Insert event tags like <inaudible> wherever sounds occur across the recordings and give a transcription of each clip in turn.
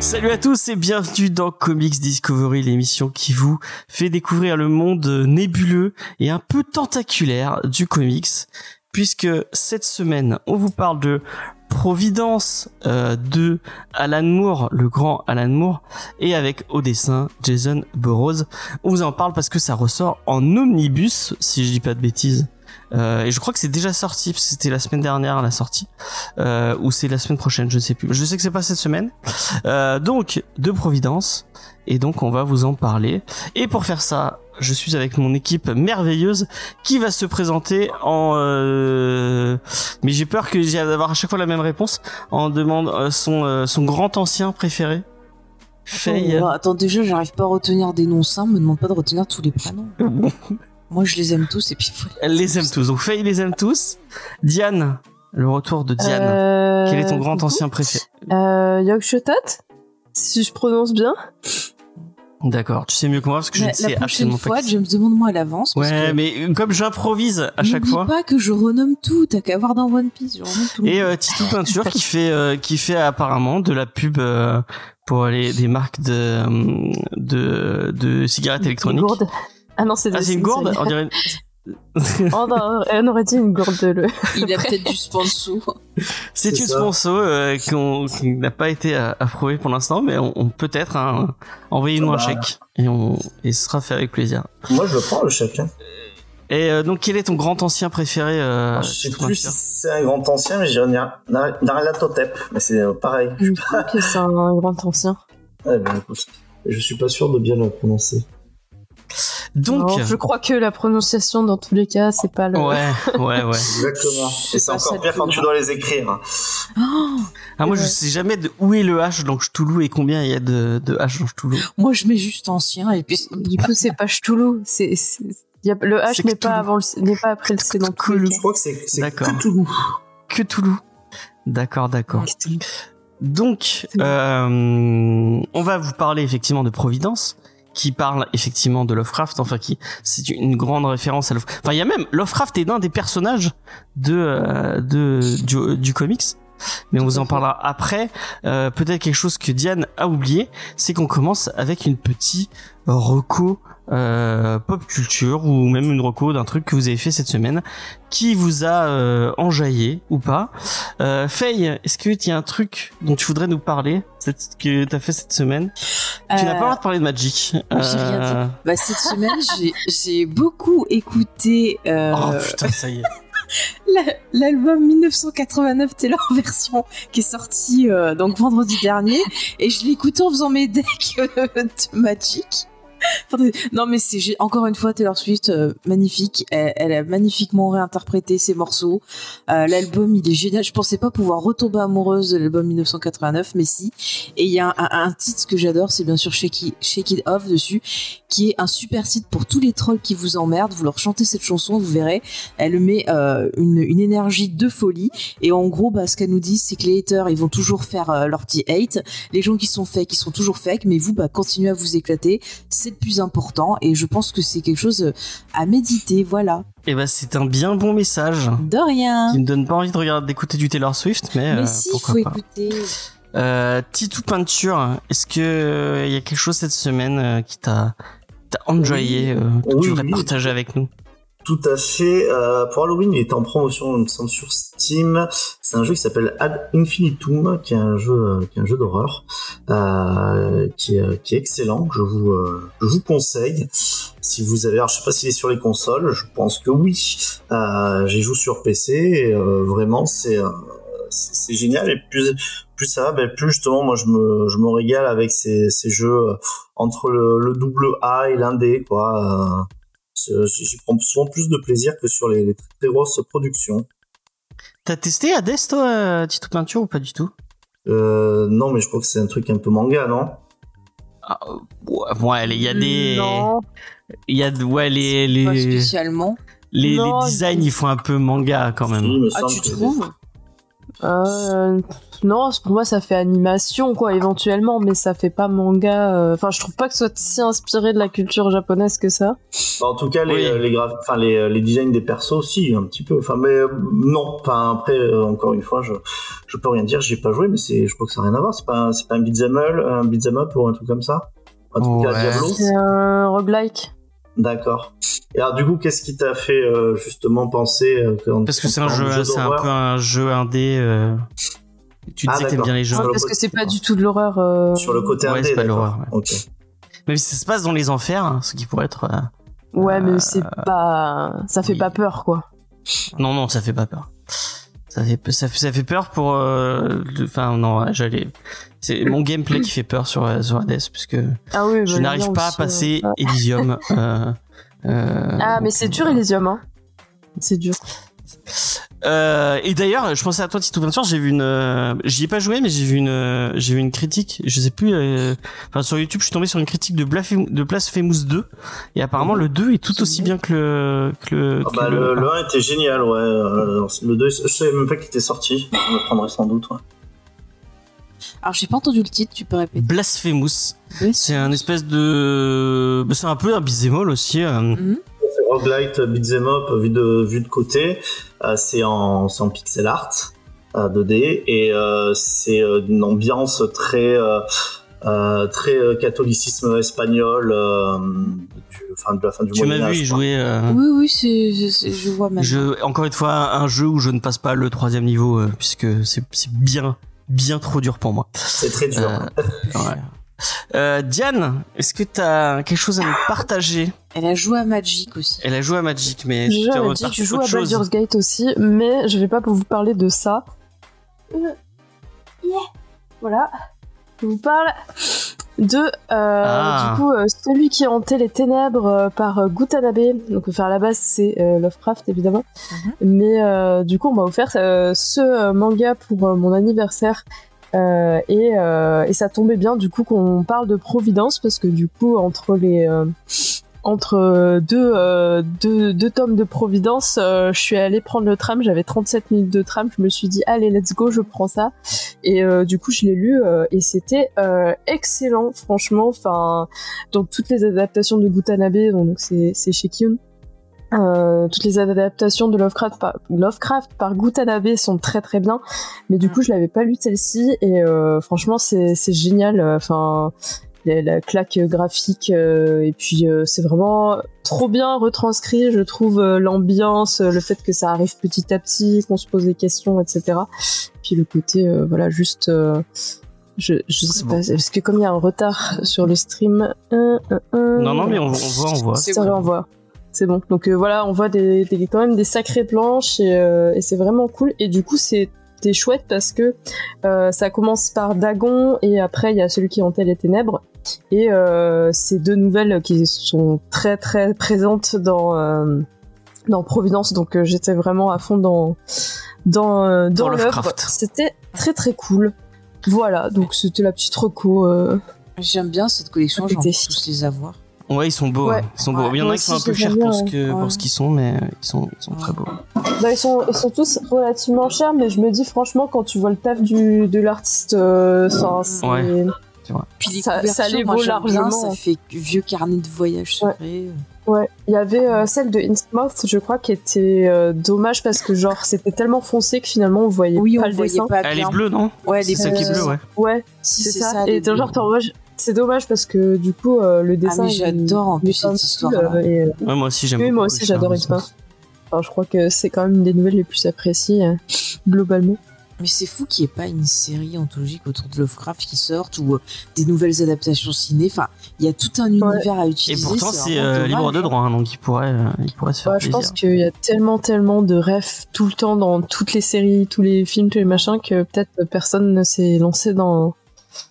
Salut à tous et bienvenue dans Comics Discovery, l'émission qui vous fait découvrir le monde nébuleux et un peu tentaculaire du comics, puisque cette semaine, on vous parle de Providence euh, de Alan Moore, le grand Alan Moore, et avec au dessin Jason Burrows. On vous en parle parce que ça ressort en omnibus, si je dis pas de bêtises. Euh, et je crois que c'est déjà sorti, c'était la semaine dernière la sortie, euh, ou c'est la semaine prochaine, je ne sais plus. Je sais que c'est pas cette semaine. Euh, donc de Providence, et donc on va vous en parler. Et pour faire ça, je suis avec mon équipe merveilleuse qui va se présenter en. euh, Mais j'ai peur que j'ai d'avoir à chaque fois la même réponse. En demande euh, son euh, son grand ancien préféré. Faye. Oh, attends, déjà, j'arrive pas à retenir des noms simples, me demande pas de retenir tous les prénoms. <laughs> Moi, je les aime tous et puis. Elle les aime tous. Donc Faye les aime tous. Diane, le retour de Diane. Euh, Quel est ton grand ancien préféré? Euh, Yogshotat, si je prononce bien. D'accord. Tu sais mieux que moi parce que je La, ne la sais prochaine absolument fois, pas. qui James, demande-moi à l'avance. parce Ouais, que mais euh, comme j'improvise à chaque n'oublie fois. pas que je renomme tout, t'as qu'à voir dans One Piece, je renomme tout. Et euh, Titou Peinture qui fait euh, qui fait apparemment de la pub euh, pour les des marques de euh, de, de cigarettes électroniques. Une gourde. Ah non, c'est Ah, c'est une gourde On dirait. <laughs> Oh non, on aurait dit une gourde. Il a <laughs> peut-être du sponsor. C'est une ça. sponsor euh, qui n'a pas été euh, approuvée pour l'instant, mais on, on peut être hein, envoyez-nous un Bah. chèque et on et ce sera fait avec plaisir. Moi, je le prends, le chèque. hein. Et euh, donc quel est ton grand ancien préféré euh, je sais plus si c'est un grand ancien, mais je dirais Nar- Nar- Narulatotep. Mais c'est euh, pareil. Je crois que c'est un grand ancien. Eh ben, écoute. Je suis pas sûr de bien le prononcer. Donc Non, je crois que la prononciation, dans tous les cas, c'est pas le. ouais ouais <laughs> ouais. Exactement. C'est Et c'est encore pire quand tu dois les écrire. Oh, Ah moi je Ouais. sais jamais de où est le H dans Cthulhu et combien il y a de, de H dans Cthulhu. moi, je mets juste ancien et puis. Du coup, c'est pas Cthulhu. C'est, c'est- y a- le H n'est pas avant n'est pas après le C dans cas. Je crois que c'est D'accord. Cthulhu. Cthulhu. D'accord d'accord. Donc, euh, on va vous parler effectivement de Providence, qui parle effectivement de Lovecraft, enfin qui c'est une grande référence à Lovecraft. Enfin, il y a même Lovecraft est l'un des personnages de euh, de du, du comics. Mais on vous en parlera après. Euh, Peut-être quelque chose que Diane a oublié, c'est qu'on commence avec une petite reco euh, pop culture ou même une reco d'un truc que vous avez fait cette semaine qui vous a euh, enjaillé ou pas. Euh, Faye, est-ce que tu y a un truc dont tu voudrais nous parler cette, que tu as fait cette semaine? Tu n'as pas le droit de parler de Magic. J'ai rien Euh, Bah, cette semaine, j'ai- j'ai beaucoup écouté euh, Oh putain, ça y est. <laughs> <laughs> la- l'album 1989 Taylor <laughs> version qui est sorti euh, donc vendredi dernier et je écouté en faisant mes decks euh, de Magic. Non mais c'est encore une fois Taylor Swift euh, magnifique, elle, a magnifiquement réinterprété ses morceaux. Euh, l'album il est génial. Je pensais pas pouvoir retomber amoureuse de l'album 1989 mais si. Et il y a un, titre que j'adore, c'est bien sûr Shake It, Shake It Off dessus, qui est un super titre pour tous les trolls qui vous emmerdent. Vous leur chantez cette chanson, vous verrez, elle met euh, une, énergie de folie. Et en gros, bah, ce qu'elle nous dit, c'est que les haters, ils vont toujours faire leur petit hate. Les gens qui sont fake, ils sont toujours fake. Mais vous, bah, continuez à vous éclater. Le plus important. Et je pense que c'est quelque chose euh, à méditer. Voilà. Et ben c'est un bien bon message De rien. qui me donne pas envie de regarder d'écouter du Taylor Swift, mais, Mais euh, si, pourquoi faut pas. écouter. Euh, Titou peinture, est-ce que euh, il y a quelque chose cette semaine euh, qui t'a t'a enjoyé, euh, que Oui, tu voudrais oui. partager avec nous? Tout à fait. Euh, pour Halloween, il était en promotion, me semble, sur Steam. C'est un jeu qui s'appelle Ad Infinitum, qui est un jeu, euh, qui est un jeu d'horreur, euh, qui, est, qui est excellent, je vous, euh, je vous conseille. Si vous avez, alors je sais pas s'il est sur les consoles, je pense que oui. Euh, J'y joue sur PC et euh, vraiment c'est c'est génial et plus plus ça va, ben, plus justement moi je me je me régale avec ces, ces jeux entre le, le double A et l'indé quoi. Euh, J'y prends souvent plus de plaisir que sur les, les très grosses productions. T'as testé Hades toi, euh, Titou peinture ou pas du tout? Euh, non, mais je crois que c'est un truc un peu manga, non? Ah, ouais, il y a des, Non. il y a ouais les Pas les spécialement. les, designs ils font un peu manga quand même. Ah, tu que- trouves? Euh, non, pour moi ça fait animation quoi, éventuellement, mais ça fait pas manga. euh, Enfin, je trouve pas que ce soit si inspiré de la culture japonaise que ça. Bah, en tout cas, les, Oui. euh, les, graph- enfin, les, les designs des persos, aussi un petit peu. Enfin, mais euh, non. Enfin, après, euh, encore une fois, je, je peux rien dire. J'ai pas joué, mais c'est, je crois que ça n'a rien à voir. C'est pas, un- c'est pas un beat'em up, un beat'em up ou un truc comme ça? Un truc à Ouais. Diablo. C'est un roguelike. D'accord. Et alors, du coup, qu'est-ce qui t'a fait euh, justement penser euh, quand- Parce que c'est un jeu, c'est un peu un jeu indé. euh, Tu Ah, disais que t'aimes bien les jeux. Le Parce que c'est pas du tout de l'horreur. euh, sur le côté Ouais, indé, c'est pas d'accord. l'horreur, ouais. Même si ça se passe dans les enfers, hein, ce qui pourrait être. euh, Ouais, mais c'est pas. Ça fait oui. pas peur quoi. Non, non, ça fait pas peur. Ça fait, ça fait, ça fait peur pour. euh, Enfin, non, j'allais. C'est mon gameplay qui fait peur sur, sur Hades, puisque Ah oui, je bah, n'arrive pas à passer euh, Elysium. Euh, Ah, mais c'est dur euh, Elysium, hein. C'est dur. Euh, et d'ailleurs, je pensais à toi, Tito Peinture, j'ai vu une, euh, j'y ai pas joué, mais j'ai vu une, euh, j'ai vu une critique, je sais plus, euh, enfin, sur YouTube, je suis tombé sur une critique de, Blasphemous, de Blasphemous 2, et apparemment, le 2 est tout aussi bien que le, que le, Ah que bah, le- le, le 1 était génial, ouais. Le 2, je savais même pas qu'il était sorti. Je le prendrai sans doute, ouais. Alors, j'ai pas entendu le titre, tu peux répéter. Blasphemous. C'est un espèce de, bah, c'est un peu un bisémol aussi, euh, Mhm. C'est roguelite, beat'em up, vu de, vu de côté. Euh, c'est en, c'est en pixel art, euh, 2D, et euh, c'est euh, une ambiance très, euh, euh, très euh, catholicisme espagnol, euh, du, enfin, de la fin du tu m'as vu y jouer, euh, Oui, oui, c'est, je vois maintenant. je, encore une fois, un jeu où je ne passe pas le troisième niveau, euh, puisque c'est, c'est bien, bien trop dur pour moi. C'est très dur. Euh, ouais. Euh, Diane, est-ce que t'as quelque chose à nous partager? Elle a joué à Magic aussi. Elle a joué à Magic, mais Je à Magic, je joue à. Baldur's Gate aussi, mais je vais pas vous parler de ça. Euh, yeah. Voilà. Je vous parle de euh, Ah. du coup euh, celui qui hantait les ténèbres euh, par Gutanabe. Donc enfin à la base c'est Lovecraft évidemment, mais euh, du coup on m'a offert euh, ce manga pour mon anniversaire. Euh, et, euh, et ça tombait bien du coup qu'on parle de Providence parce que du coup entre les euh, entre euh, deux, euh, deux, deux tomes de Providence, euh, je suis allée prendre le tram, j'avais 37 minutes de tram, je me suis dit allez let's go, je prends ça. Et euh, du coup je l'ai lu euh, et c'était euh, excellent franchement. Enfin donc toutes les adaptations de Gutanabe, donc c'est c'est chez Kyun. Euh, toutes les adaptations de Lovecraft par, Lovecraft par Gutanabe sont très très bien, mais du coup je l'avais pas lu celle-ci et euh, franchement c'est c'est génial. Enfin la, la claque graphique euh, et puis euh, c'est vraiment trop bien retranscrit je trouve euh, l'ambiance le fait que ça arrive petit à petit qu'on se pose des questions etc puis le côté euh, voilà juste euh, je, je sais C'est pas bon. parce que comme il y a un retard sur le stream un, un, un, Non, non, mais on, on voit, on voit. C'est ça bon. on voit c'est bon donc euh, voilà on voit des, des- quand même des sacrées planches et, euh, et c'est vraiment cool et du coup c'est c'était chouette parce que euh, ça commence par Dagon et après il y a celui qui hantait les ténèbres et euh, ces deux nouvelles qui sont très très présentes dans euh, dans Providence donc euh, j'étais vraiment à fond dans dans euh, dans, Dans l'œuvre c'était très très cool voilà donc c'était la petite reco euh, J'aime bien cette collection, Écoutez. tous les avoir. Ouais, ils sont beaux. Ouais. hein. Ils sont beaux. Ouais. Il y en a qui sont un peu chers pour ce, bien, que, ouais. pour ce qu'ils sont, mais ils sont, ils sont très beaux. Bah, ils, sont, ils sont tous relativement chers, mais je me dis franchement, quand tu vois le taf du, de l'artiste, euh, enfin, c'est-. Puis les Ça- ça les vaut largement. ça fait vieux carnet de voyage secret. ouais. Il y avait euh, celle de Innsmouth, je crois, qui était euh, dommage parce que genre c'était tellement foncé que finalement on voyait Oui, pas on le voyait dessin. pas Elle est bleue, non Ouais, elle est qui est bleue. ouais. Ouais, Si, c'est ça. ça. Et genre, c'est dommage parce que du coup euh, le dessin. Ah, mais j'adore en plus cette et, Ouais, moi aussi, j'aime Oui, moi aussi, j'adore. Innsmouth. Enfin, je crois que c'est quand même une des nouvelles les plus appréciées euh, globalement. Mais c'est fou qu'il n'y ait pas une série anthologique autour de Lovecraft qui sorte ou euh, des nouvelles adaptations ciné. Enfin, il y a tout un univers à Et utiliser. pourtant, c'est euh, libre de droit, hein, donc il pourrait, euh, il pourrait se faire Ouais, je pense qu'il y a tellement, tellement de refs tout le temps dans toutes les séries, tous les films, tous les machins que peut-être personne ne s'est lancé dans,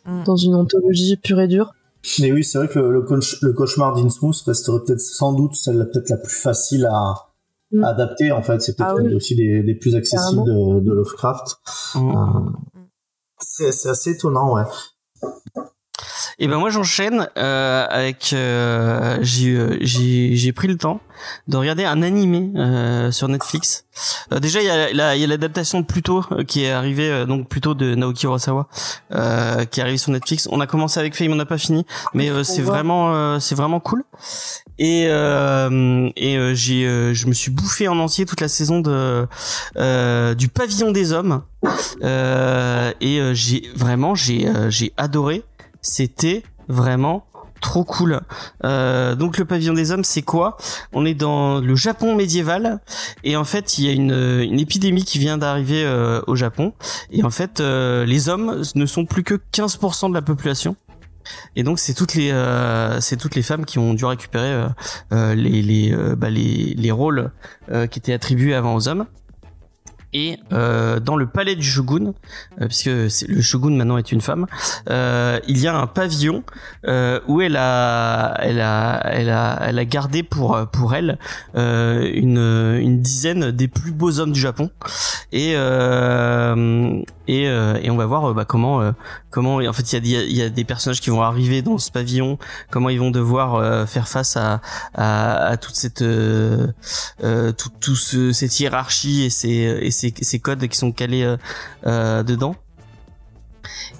Mm. dans une anthologie pure et dure. Mais oui, c'est vrai que le, le, cauch- le cauchemar d'Innsmouth resterait peut-être sans doute celle peut-être la plus facile à, Mm. à adapter. En fait, c'est peut-être Ah oui. aussi des, des plus accessibles de, de Lovecraft. Mm. Euh, c'est c'est assez étonnant, ouais. Et ben moi j'enchaîne euh, avec euh, j'ai euh, j'ai j'ai pris le temps de regarder un animé euh, sur Netflix. Euh, déjà il y a la- l'adaptation de Pluto euh, qui est arrivée euh, donc Pluto de Naoki Urasawa euh, qui est arrivé sur Netflix. On a commencé avec Fame, on n'a pas fini, mais euh, c'est vraiment euh, c'est vraiment cool. Et euh, et euh, j'ai euh, je me suis bouffé en entier toute la saison de euh, du Pavillon des hommes. Euh, et euh, j'ai vraiment j'ai euh, j'ai adoré. C'était vraiment trop cool. Euh, donc le pavillon des hommes, c'est quoi? On est dans le Japon médiéval et en fait il y a une, épidémie qui vient d'arriver euh, au Japon et en fait euh, les hommes ne sont plus que 15% de la population. Et donc c'est toutes les c'est toutes les femmes qui ont dû récupérer les les, bah, les les rôles qui étaient attribués avant aux hommes. Et euh, dans le palais du shogun, euh, puisque le shogun maintenant est une femme, euh, il y a un pavillon euh, où elle a, elle a, elle a, elle a gardé pour pour elle euh, une une dizaine des plus beaux hommes du Japon. Et et, et on va voir bah, comment comment en fait il y a, y a des personnages qui vont arriver dans ce pavillon, comment ils vont devoir euh, faire face à à, à toute cette euh, euh, tout, tout ce, cette hiérarchie et ces et ces, codes qui sont calés euh, euh, dedans.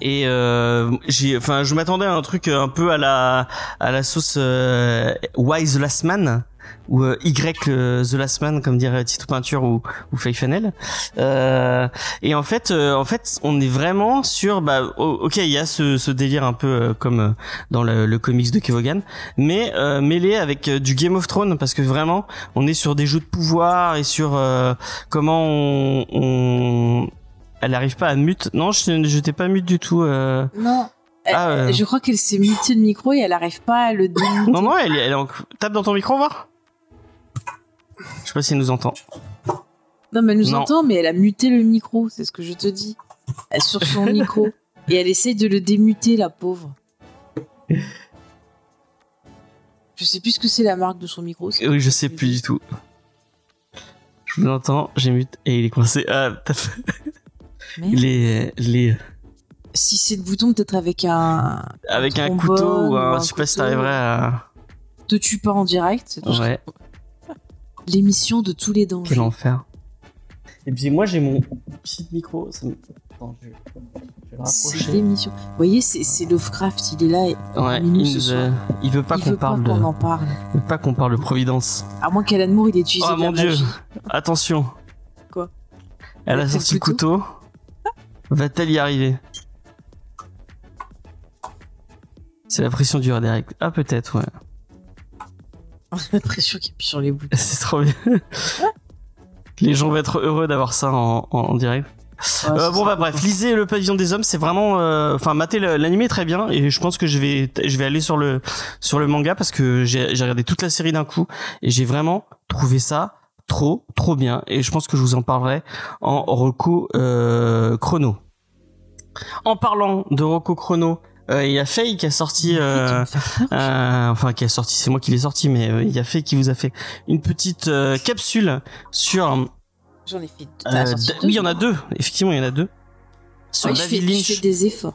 Et euh, j'ai, enfin, je m'attendais à un truc un peu à la à la sauce euh, the Last Man ou euh, Y euh, the Last Man comme dirait Tito Peinture ou ou Faye Fanel. Euh, et en fait, euh, en fait, on est vraiment sur bah ok, il y a ce, ce délire un peu euh, comme euh, dans le, le comics de Kevogan, mais euh, mêlé avec du Game of Thrones parce que vraiment, on est sur des jeux de pouvoir et sur euh, comment on, on elle arrive pas à mute. Non, je je t'ai pas mute du tout. Euh... Non. Elle- Ah, euh. Je crois qu'elle s'est muté le micro et elle arrive pas à le démuter. Non, non, elle, est- elle en... tape dans ton micro, voir. Je sais pas si elle nous entend. Non, mais elle nous Non. entend, mais elle a muté le micro, c'est ce que je te dis. Elle sur son <laughs> micro. Et elle essaye de le démuter, la pauvre. Je sais plus ce que c'est la marque de son micro. Oui, je sais plus du tout. Je vous entends, j'ai mute et il est coincé. Ah, t'as fait- les, les, Si c'est le bouton, peut-être avec un. avec un trombone couteau ou ou un, je sais pas si t'arriverais à, Te tue pas en direct. c'est tout ce ouais, L'émission de tous les dangers. quel enfer. Et puis moi, j'ai mon petit micro, ça me... Attends, je C'est l'émission. Vous voyez, c'est c'est Lovecraft, il est là. Et Ouais, il, ce nous soir. a- il veut pas il qu'on veut pas parle de, qu'on en parle. il veut pas qu'on parle de Providence. À moins qu'Alan Moore, il ait utilisé Oh de la mon dieu, magie. attention. Quoi? Elle a sorti le le couteau. Va-t-elle y arriver? C'est la pression du direct. Ah peut-être, ouais. <laughs> L'impression qu'il appuie sur les boutons. <laughs> C'est trop bien. Les gens vont être heureux d'avoir ça en, en- en direct. Ouais, Euh, bon bah bref, lisez le pavillon des hommes, c'est vraiment, euh, enfin mater le- l'animé est très bien et je pense que je vais, je vais aller sur le sur le manga parce que j'ai regardé toute la série d'un coup et j'ai vraiment trouvé ça trop trop bien et je pense que je vous en parlerai en Roku euh, chrono. En parlant de Roku chrono, euh, il y a Faye qui a sorti. Euh, euh, enfin qui a sorti, c'est moi qui l'ai sorti, mais euh, il y a fait qui vous a fait une petite euh, capsule sur. J'en ai fait. euh, deux, oui, il y en a deux. Effectivement, il y en a deux. Sur Ouais, je, fais, David je Lynch. fais des efforts.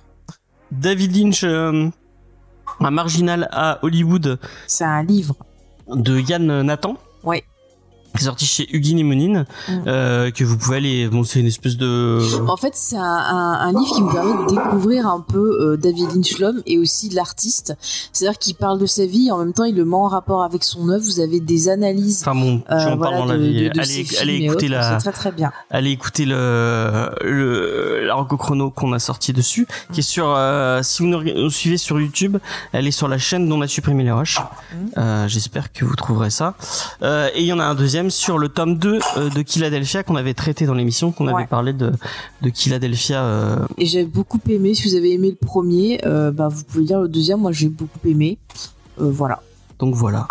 David Lynch, euh, un marginal à Hollywood C'est un livre. de Yann Nathan. Ouais. Qui est sorti chez Hugues Mounine, Mm. euh, que vous pouvez aller. Bon, c'est une espèce de. En fait, c'est un, un- un livre qui vous permet de découvrir un peu euh, David Lynch l'homme et aussi l'artiste. C'est-à-dire qu'il parle de sa vie et en même temps il le met en rapport avec son œuvre. Vous avez des analyses. Enfin bon, euh, en voilà, dans la de- vie. de- de allez, et écouter autres. la, C'est très très bien. allez écouter le, le Chrono qu'on a sorti dessus, qui est sur. euh, si vous nous, suivez sur YouTube, elle est sur la chaîne dont on a supprimé les. Mhm. Euh, J'espère que vous trouverez ça. Et il y en a un deuxième sur le tome 2 euh, de Philadelphia qu'on avait traité dans l'émission, qu'on avait parlé de de Philadelphia. Euh, Et j'ai beaucoup aimé. Si vous avez aimé le premier, euh, bah, vous pouvez lire le deuxième. Moi j'ai beaucoup aimé. Voilà. donc voilà.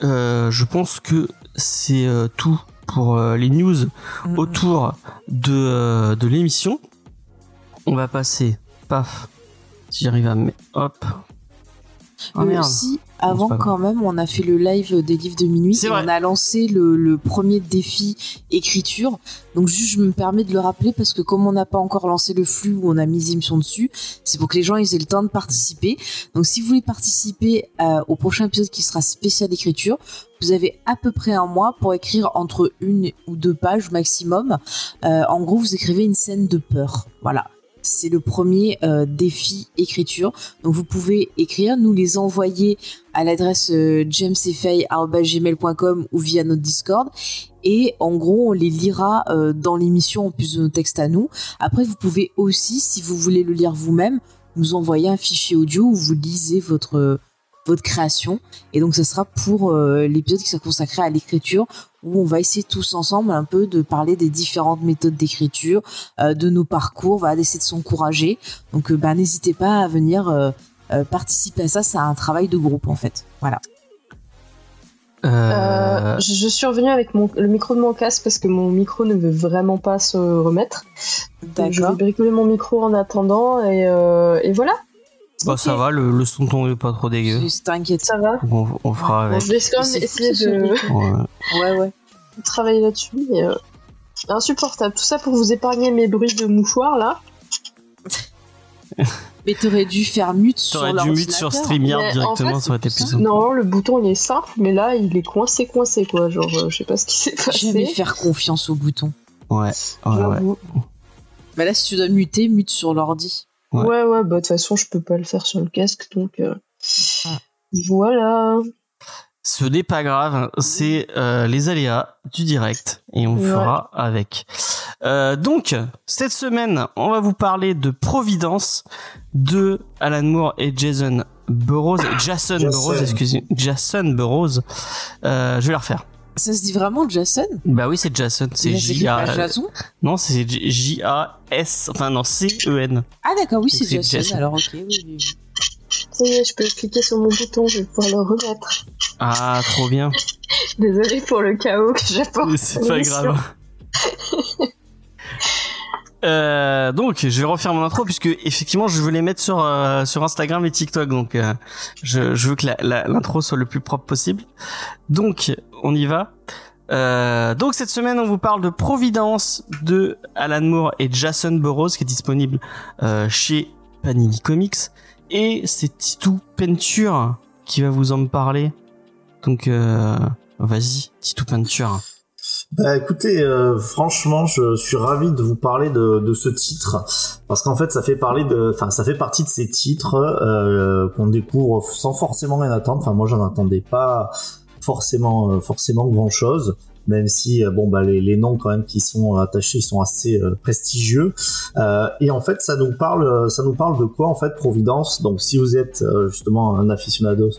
Je pense que c'est tout pour les news autour de, de l'émission. On va passer, paf, si j'arrive à. Hop. Euh, merde. si, avant quand même, on a fait le live des livres de minuit et vrai. on a lancé le, le premier défi écriture. Donc juste, je me permets de le rappeler parce que comme on n'a pas encore lancé le flux où on a mis les émissions dessus, c'est pour que les gens ils aient le temps de participer. Donc si vous voulez participer euh, au prochain épisode qui sera spécial écriture, vous avez à peu près un mois pour écrire entre une ou deux pages maximum. Euh, en gros, vous écrivez une scène de peur. Voilà. C'est le premier euh, défi écriture. Donc vous pouvez écrire, nous les envoyer à l'adresse euh, ou via notre Discord. Et en gros, on les lira euh, dans l'émission en plus de nos textes à nous. Après, vous pouvez aussi, si vous voulez le lire vous-même, nous envoyer un fichier audio où vous lisez votre votre création. Et donc, ce sera pour euh, l'épisode qui sera consacré à l'écriture, où on va essayer tous ensemble un peu de parler des différentes méthodes d'écriture, euh, de nos parcours, va essayer de s'encourager. Donc, euh, bah, n'hésitez pas à venir euh, euh, participer à ça. C'est un travail de groupe, en fait. Voilà. Euh, Euh, je, suis revenue avec mon, le micro de mon casque parce que mon micro ne veut vraiment pas se remettre. Donc je vais bricoler mon micro en attendant et, euh, et voilà. Bah, ça va, le, le son ton est pas trop dégueu. T'inquiète. Ça va. On, on fera avec. je vais quand même essayer de. Ouais. Ouais, ouais. travailler là-dessus. Mais, euh, insupportable. Tout ça pour vous épargner mes bruits de mouchoirs là. <laughs> Mais t'aurais dû faire mute sur T'aurais dû mute sur l'ordinateur. StreamYard Mais en directement, fait, ça aurait été plus simple. Non, le bouton il est simple, mais là il est coincé, coincé quoi. Genre, euh, je sais pas ce qui s'est Jamais passé. faire confiance au bouton. Ouais, ouais, ouais. Bah là, si tu dois muter, mute sur l'ordi. Ouais. Ouais, ouais, bah de toute façon, je peux pas le faire sur le casque, donc euh, Ah. voilà. Ce n'est pas grave, c'est euh, les aléas du direct et on Ouais. fera avec. Euh, donc, cette semaine, on va vous parler de Providence de Alan Moore et Jason Burroughs. Jason, Jason. Burroughs, excusez Jason Burroughs. Euh, je vais la refaire. Ça se dit vraiment Jason? Bah oui, c'est Jason. C'est Il a. Jason? Non, c'est J- J-A-S... Enfin non, C-E-N. Ah d'accord, oui, c'est Jason. Jason. Alors ok, oui, oui. oui. Ça y est, je peux cliquer sur mon bouton, je vais pouvoir le remettre. Ah, trop bien. <laughs> Désolée pour le chaos que j'apporte. C'est pas grave. <laughs> Euh, donc, je vais refaire mon intro puisque effectivement, je veux les mettre sur euh, sur Instagram et TikTok. Donc, euh, je, je veux que l'intro soit le plus propre possible. Donc, on y va. Euh, donc cette semaine, on vous parle de Providence de Alan Moore et Jason Burroughs qui est disponible euh, chez Panini Comics et c'est Titou Peinture qui va vous en parler. Donc, euh, vas-y, Titou Peinture. Bah écoutez, franchement, je suis ravi de vous parler de, ce titre parce qu'en fait, ça fait parler de, enfin, ça fait partie de ces titres qu'on découvre sans forcément rien attendre. Enfin, moi, j'en attendais pas forcément, euh, forcément grand chose. Même si euh, bon bah les, les noms quand même qui sont attachés ils sont assez euh, prestigieux. Euh, et en fait ça nous parle ça nous parle de quoi en fait Providence? Donc si vous êtes euh, justement un aficionado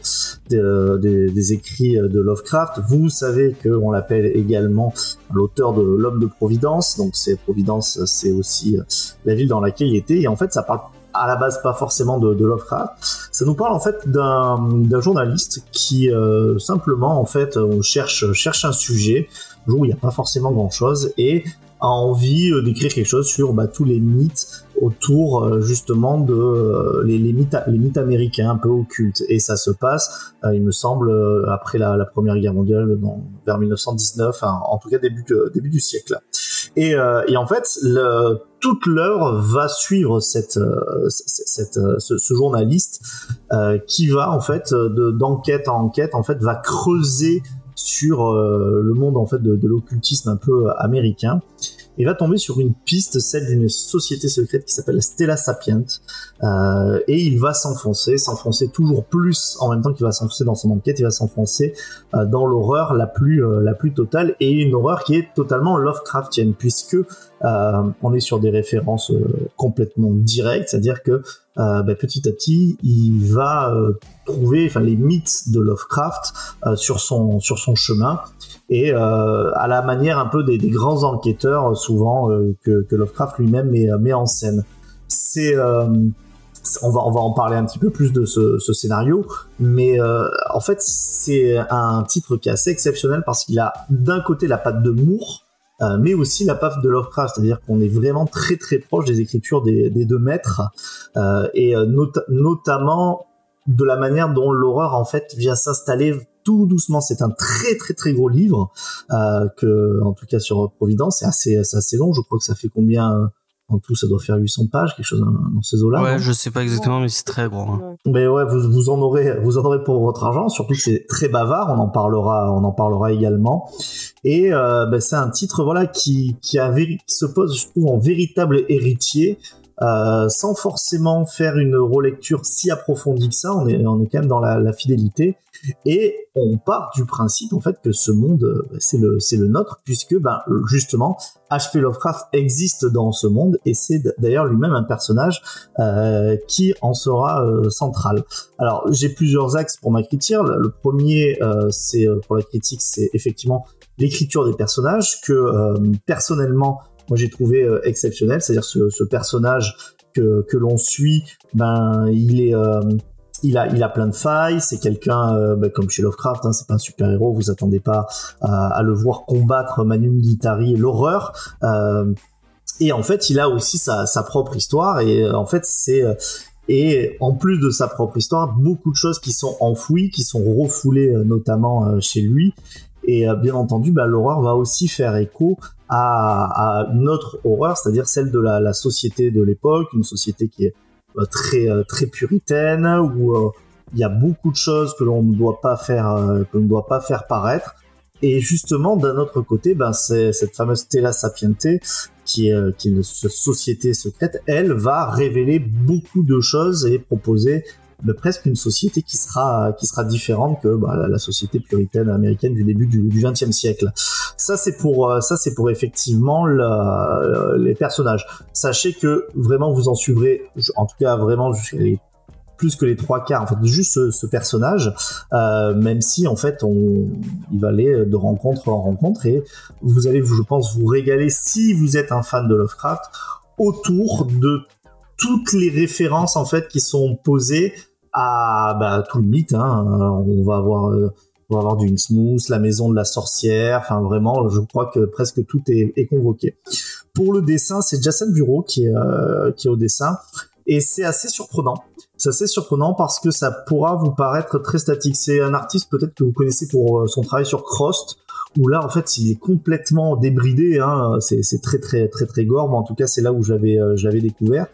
de- des- écrits de Lovecraft vous savez qu'on l'appelle également l'auteur de l'homme de Providence. Donc c'est Providence c'est aussi euh, la ville dans laquelle il était. Et en fait ça parle à la base pas forcément de, de Lovecraft ça nous parle en fait d'un journaliste qui euh, simplement en fait on cherche cherche un sujet jour où il n'y a pas forcément grand chose et a envie euh, d'écrire quelque chose sur bah, tous les mythes autour euh, justement de euh, les, les mythes les mythes américains un peu occultes. Et ça se passe euh, il me semble euh, après la, la première guerre mondiale dans, vers 1919 hein, en tout cas début début du siècle et, euh, et en fait le, toute l'œuvre va suivre cette, euh, euh, ce, journaliste qui va en fait de- d'enquête en enquête en fait va creuser sur le monde en fait de, l'occultisme un peu américain et va tomber sur une piste celle d'une société secrète qui s'appelle Stella Sapient euh, et il va s'enfoncer s'enfoncer toujours plus en même temps qu'il va s'enfoncer dans son enquête il va s'enfoncer euh, dans l'horreur la plus euh, la plus totale et une horreur qui est totalement Lovecraftienne puisque euh, on est sur des références euh, complètement directes c'est-à-dire que euh, bah, petit à petit, il va euh, trouver enfin les mythes de Lovecraft euh, sur son sur son chemin et euh, à la manière un peu des, des grands enquêteurs euh, souvent euh, que, que Lovecraft lui-même met, met en scène. C'est on va on va en parler un petit peu plus de ce, ce scénario, mais euh, en fait c'est un titre qui est assez exceptionnel parce qu'il a d'un côté la patte de Moore, euh, mais aussi la patte de Lovecraft, c'est-à-dire qu'on est vraiment très très proche des écritures des, des deux maîtres, euh, et euh, nota- notamment de la manière dont l'horreur en fait vient s'installer tout doucement. C'est un très très très gros livre euh, que, en tout cas sur Providence, c'est assez assez long. Je crois que ça fait combien en tout, ça doit faire 800 pages, quelque chose dans ces eaux-là. Ouais, je sais pas exactement, mais c'est très gros. Hein. Mais ouais, vous, vous en aurez, vous en aurez pour votre argent. Surtout que c'est très bavard. On en parlera, on en parlera également. Et euh, ben, c'est un titre, voilà, qui qui, a qui se pose, je trouve, en véritable héritier euh, sans forcément faire une relecture si approfondie que ça. On est, on est quand même dans la, la fidélité et on part du principe en fait que ce monde euh, c'est le c'est le nôtre puisque ben justement H.P. Lovecraft existe dans ce monde et c'est d'ailleurs lui-même un personnage euh, qui en sera euh, central. Alors j'ai plusieurs axes pour ma critique. Le premier euh, c'est pour la critique c'est effectivement l'écriture des personnages que personnellement moi j'ai trouvé euh, exceptionnel, c'est-à-dire ce, personnage que, l'on suit, ben il est euh, il a, il a plein de failles. C'est quelqu'un, euh, ben, comme chez Lovecraft, hein, c'est pas un super héros. Vous attendez pas à, le voir combattre Manu Militari, l'horreur. Et en fait, il a aussi sa, propre histoire. Et en fait, c'est et en plus de sa propre histoire, beaucoup de choses qui sont enfouies, qui sont refoulées notamment chez lui. Et bien entendu, bah, l'horreur va aussi faire écho à, à notre horreur, c'est-à-dire celle de la, société de l'époque, une société qui est euh, très euh, très puritaine où euh, il y a beaucoup de choses que l'on ne doit pas faire que ne doit pas faire paraître. Et justement, d'un autre côté, ben, c'est cette fameuse Tela Sapiente, qui qui est une société secrète, elle va révéler beaucoup de choses et proposer presque une société qui sera qui sera différente que bah, la, société puritaine américaine du début du XXe siècle. Ça c'est pour euh, pour effectivement les personnages. Sachez que vraiment vous en suivrez, en tout cas vraiment plus que les trois quarts en fait juste ce, personnage euh, même si en fait il va aller de rencontre en rencontre et vous allez je pense vous régaler si vous êtes un fan de Lovecraft autour de toutes les références en fait qui sont posées à bah, tout le mythe. Hein. on va avoir euh, on va avoir du Innsmouth, la maison de la sorcière. Enfin vraiment, je crois que presque tout est, convoqué. Pour le dessin, c'est Jason Bureau qui est euh, qui est au dessin et c'est assez surprenant. C'est assez surprenant parce que ça pourra vous paraître très statique. C'est un artiste peut-être que vous connaissez pour euh, son travail sur Crost, où là en fait il est complètement débridé. Hein. C'est très très très très gore, mais en tout cas c'est là où j'avais j'avais découvert.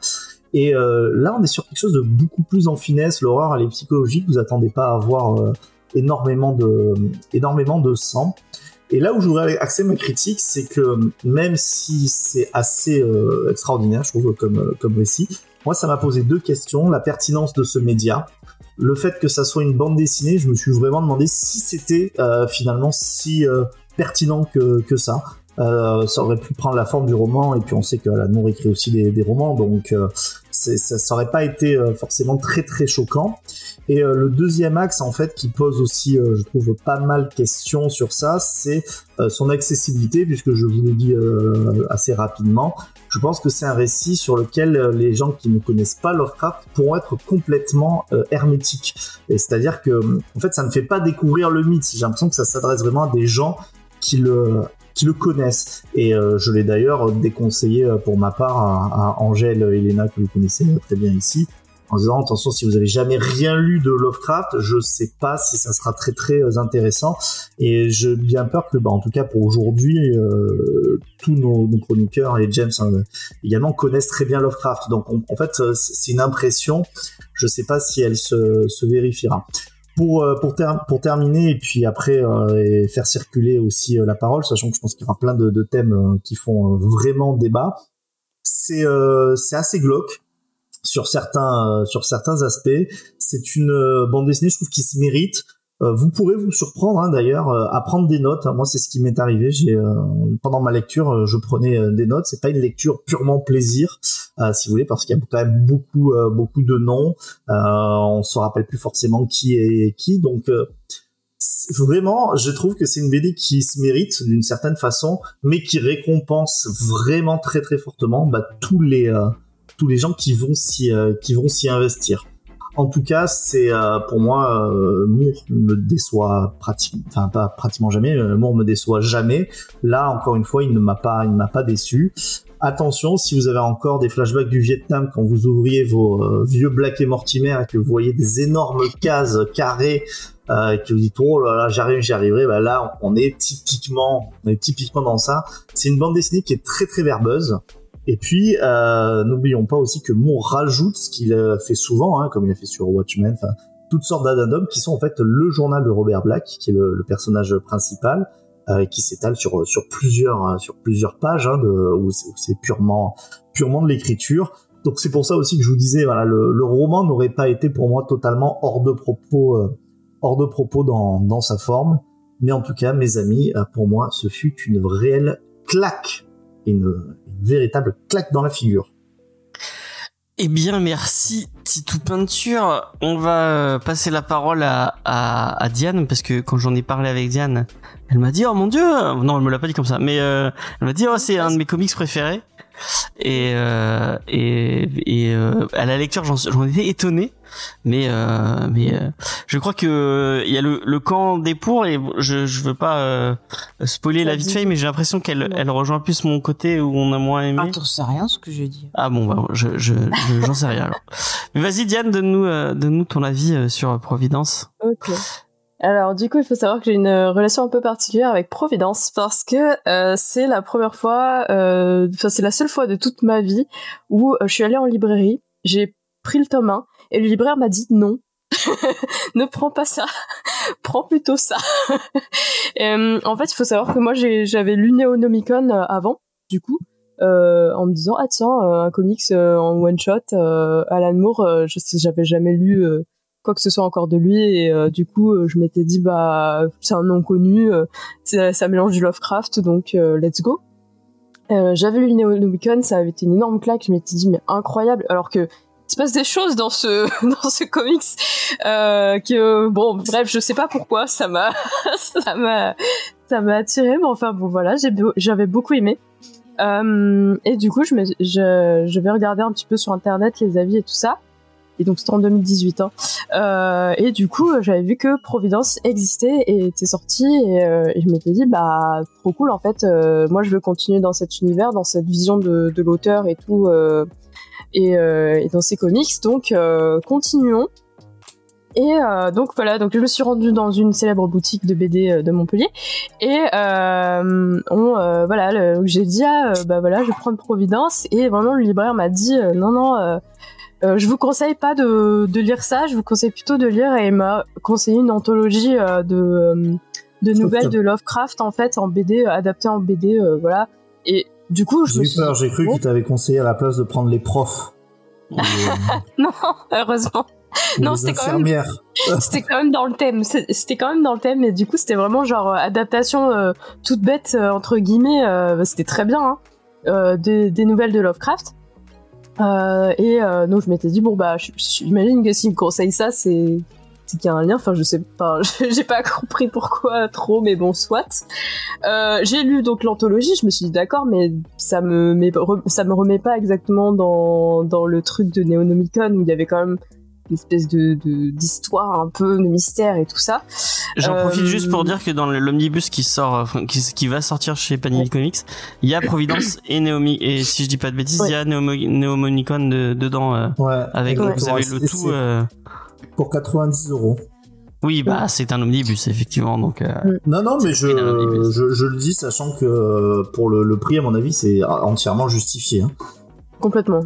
Et euh, là, on est sur quelque chose de beaucoup plus en finesse. L'horreur, elle est psychologique. Vous attendez pas à avoir euh, énormément de énormément de sang. Et là où je voudrais axer ma critique, c'est que même si c'est assez euh, extraordinaire, je trouve, comme, comme récit, moi, ça m'a posé deux questions. La pertinence de ce média, le fait que ça soit une bande dessinée, je me suis vraiment demandé si c'était finalement si pertinent que, que ça. Euh, ça aurait pu prendre la forme du roman et puis on sait qu'Alan écrit aussi des, des romans donc euh, ça, ça aurait pas été euh, forcément très très choquant. Et euh, le deuxième axe en fait qui pose aussi je trouve pas mal de questions sur ça c'est son accessibilité puisque je vous le dis assez rapidement. Je pense que c'est un récit sur lequel les gens qui ne connaissent pas Lovecraft pourront être complètement hermétiques. Et c'est à dire que en fait ça ne fait pas découvrir le mythe. J'ai l'impression que ça s'adresse vraiment à des gens qui le qui le connaissent. Et euh, je l'ai d'ailleurs déconseillé euh, pour ma part à, à Angèle Elena, que vous connaissez euh, très bien ici, en disant attention si vous avez jamais rien lu de Lovecraft, je sais pas si ça sera très très intéressant. Et j'ai bien peur que, bah, en tout cas pour aujourd'hui, tous nos, chroniqueurs et James hein, également connaissent très bien Lovecraft. Donc en fait c'est une impression. Je sais pas si elle se, se vérifiera pour euh, pour, pour terminer et puis après euh, et faire circuler aussi euh, la parole, sachant que je pense qu'il y aura plein de, de thèmes qui font vraiment débat. C'est c'est assez glauque sur certains sur certains aspects. C'est une bande dessinée, je trouve, qui se mérite. Euh, vous pourrez vous surprendre hein, d'ailleurs euh, à prendre des notes. Moi, c'est ce qui m'est arrivé. J'ai euh, pendant ma lecture, je prenais des notes. C'est pas une lecture purement plaisir, si vous voulez, parce qu'il y a quand même beaucoup beaucoup de noms. on se rappelle plus forcément qui est qui. Donc vraiment, je trouve que c'est une BD qui se mérite d'une certaine façon, mais qui récompense vraiment très très fortement bah, tous les tous les gens qui vont s'y qui vont s'y investir. En tout cas, c'est euh, pour moi, euh, Moore me déçoit pratiquement, enfin pas pratiquement jamais. Euh, Moore me déçoit jamais. Là, encore une fois, il ne m'a pas, il m'a pas déçu. Attention, si vous avez encore des flashbacks du Vietnam quand vous ouvriez vos euh, vieux Black et Mortimer et que vous voyez des énormes cases carrées euh, que vous dites oh là là j'arrive j'y arriverai bah là on est typiquement on est typiquement dans ça c'est une bande dessinée qui est très très verbeuse et puis euh, n'oublions pas aussi que Moore rajoute ce qu'il a fait souvent hein, comme il a fait sur Watchmen toutes sortes d'addendums qui sont en fait le journal de Robert Black qui est le, personnage principal euh, qui s'étale sur sur plusieurs euh, sur plusieurs pages hein, où c'est purement de l'écriture donc c'est pour ça aussi que je vous disais voilà le, roman n'aurait pas été pour moi totalement hors de propos euh, dans, sa forme. Mais en tout cas, mes amis, euh, pour moi, ce fut une réelle claque, une, une véritable claque dans la figure. Eh bien, merci Titou Peinture. On va euh, passer la parole à, à, à Diane parce que quand j'en ai parlé avec Diane, elle m'a dit oh mon dieu, non elle me l'a pas dit comme ça, mais euh, elle m'a dit oh c'est un de mes comics préférés. Et euh, et, euh, à la lecture j'en j'en étais étonné, mais euh, mais euh, je crois que il y a le, le camp des pour et je je veux pas euh, spoiler la vie de Faye, mais j'ai l'impression qu'elle elle rejoint plus mon côté où on a moins aimé. Ah, t'en sais rien ce que j'ai dit. Ah bon, bah, je, je, je- j'en sais rien alors. <laughs> Mais vas-y Diane, donne-nous, euh, donne-nous ton avis euh, sur Providence. Ok. Alors du coup, il faut savoir que j'ai une euh, relation un peu particulière avec Providence parce que euh, c'est la première fois, euh, enfin c'est la seule fois de toute ma vie où euh, je suis allée en librairie, j'ai pris le tome 1 et le libraire m'a dit non. <laughs> ne prends pas ça, <laughs> prends plutôt ça. <laughs> Euh, en fait, il faut savoir que moi j'avais lu Neonomicon euh, avant, du coup, euh, en me disant ah tiens un comics en one shot, Alan Moore, je j'avais jamais lu quoi que ce soit encore de lui et du coup je m'étais dit bah c'est un nom connu c'est- ça mélange du Lovecraft donc let's go j'avais lu Neonomicon ça avait été une énorme claque je m'étais dit mais incroyable alors que se passe des choses dans ce <laughs> dans ce comics euh, que bon bref je sais pas pourquoi ça m'a <laughs> ça m'a ça m'a attiré mais enfin bon voilà j'avais beaucoup aimé euh, et du coup je me je, je vais regarder un petit peu sur internet les avis et tout ça et donc c'était en 2018 hein. Euh, et du coup, j'avais vu que Providence existait et était sorti, et, euh, et je m'étais dit, bah, trop cool, en fait, moi je veux continuer dans cet univers, dans cette vision de, de l'auteur et tout, et, euh, et dans ses comics, donc euh, continuons. Et euh, donc voilà, donc je me suis rendue dans une célèbre boutique de BD de Montpellier et euh, on euh, voilà, j'ai dit ah bah voilà, je vais prendre Providence et vraiment le libraire m'a dit non non je vous conseille pas de, de lire ça, je vous conseille plutôt de lire et il m'a conseillé une anthologie de, de nouvelles de Lovecraft en fait en BD, adaptée en BD, voilà. Et du coup, je J'ai me suis peur, j'ai cru que tu avais conseillé à la place de prendre les profs. <laughs> Les- non, heureusement. ou Non, les c'était quand même-. <laughs> C'était quand même dans le thème. C'était quand même dans le thème, et du coup, c'était vraiment genre euh, adaptation euh, toute bête euh, entre guillemets. euh, c'était très bien, hein, euh, des, nouvelles de Lovecraft. Euh, et euh, donc je m'étais dit bon bah, j'imagine que s'il me conseille ça, c'est c'est qu'il y a un lien. Enfin, je sais pas, <laughs> j'ai pas compris pourquoi trop, mais bon, soit. Euh, j'ai lu donc l'anthologie. Je me suis dit d'accord, mais ça me met, ça me remet pas exactement dans dans le truc de Neonomicon où il y avait quand même une espèce de de- d'histoire un peu de mystère et tout ça. J'en Euh, profite juste pour dire que dans l'omnibus qui sort, euh, qui, qui va sortir chez Panini Comics, il y a Providence <coughs> et Naomi, et si je dis pas de bêtises, il y a Neomo- Neomonicon de- dedans, euh, Ouais, avec, Ouais. vous avez le C'est- tout, c'est euh, Pour 90 euros. oui, bah, c'est un omnibus, effectivement, donc, euh, Non, non, mais je, je, je le dis, sachant que pour le, le prix, à mon avis, c'est entièrement justifié. hein. Complètement.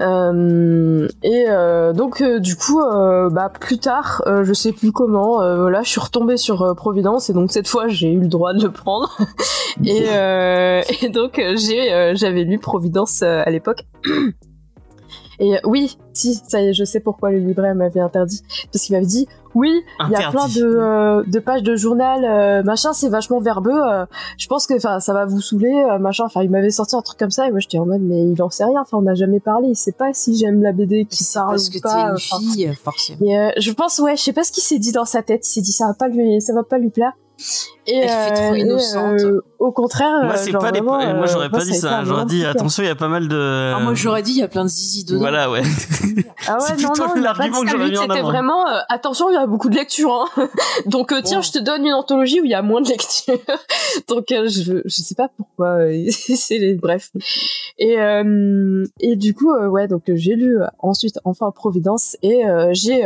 Euh, et euh, donc euh, du coup, euh, bah plus tard, euh, je sais plus comment, euh, voilà, je suis retombée sur euh, Providence et donc cette fois j'ai eu le droit de le prendre. <laughs> et, euh, et donc j'ai, euh, j'avais lu Providence euh, à l'époque. Et euh, oui, si, ça y est, je sais pourquoi le libraire m'avait interdit. Parce qu'il m'avait dit, oui, il y a plein de, euh, de pages de journal, euh, machin, c'est vachement verbeux. euh, je pense que enfin ça va vous saouler, euh, machin. Enfin, il m'avait sorti un truc comme ça et moi j'étais en mode, mais il en sait rien. Enfin, on n'a jamais parlé. Il sait pas si j'aime la BD qui C'est parle parce ou que pas. une fille, forcément. Et euh, je pense, ouais, je sais pas ce qu'il s'est dit dans sa tête. Il s'est dit, ça va pas lui, ça va pas lui plaire. Et, Elle fait trop et, innocente. au contraire, Moi, euh, c'est genre pas des. vraiment, Moi, euh, j'aurais pas dit ça. J'aurais dit cœur. attention, il y a pas mal de. Ah, moi, j'aurais dit, il y a plein de zizi dedans. Voilà, ouais. <laughs> Ah C'est ouais, non, plutôt non, l'argument que j'aurais mis en C'était avant. vraiment, euh, attention, il y a beaucoup de lecture, hein. <laughs> Donc, euh, tiens, Bon. je te donne une anthologie où il y a moins de lecture. <laughs> Donc, euh, je, je sais pas pourquoi, euh, c'est les, bref. Et, euh, et du coup, euh, ouais, donc, euh, j'ai lu euh, ensuite, enfin, Providence, et euh, j'ai,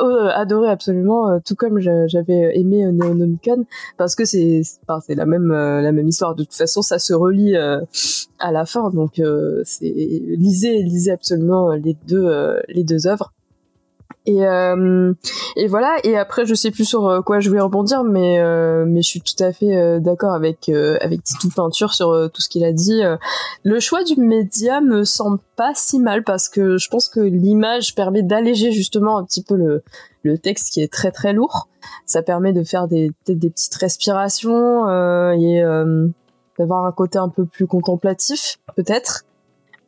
euh, adoré absolument, euh, tout comme j'avais aimé euh, Neonomicon, parce que c'est, c'est- la même, euh, la même histoire. De toute façon, ça se relie euh, à la fin, donc c'est lisez, lisez absolument les deux, les deux œuvres. Et, euh, et voilà. Et après, je sais plus sur euh, quoi je voulais rebondir, mais euh, mais je suis tout à fait euh, d'accord avec euh, avec Titou Peinture sur tout ce qu'il a dit. Le choix du média me semble pas si mal parce que je pense que l'image permet d'alléger justement un petit peu le le texte qui est très très lourd. Ça permet de faire des des petites respirations et d'avoir un côté un peu plus contemplatif peut-être.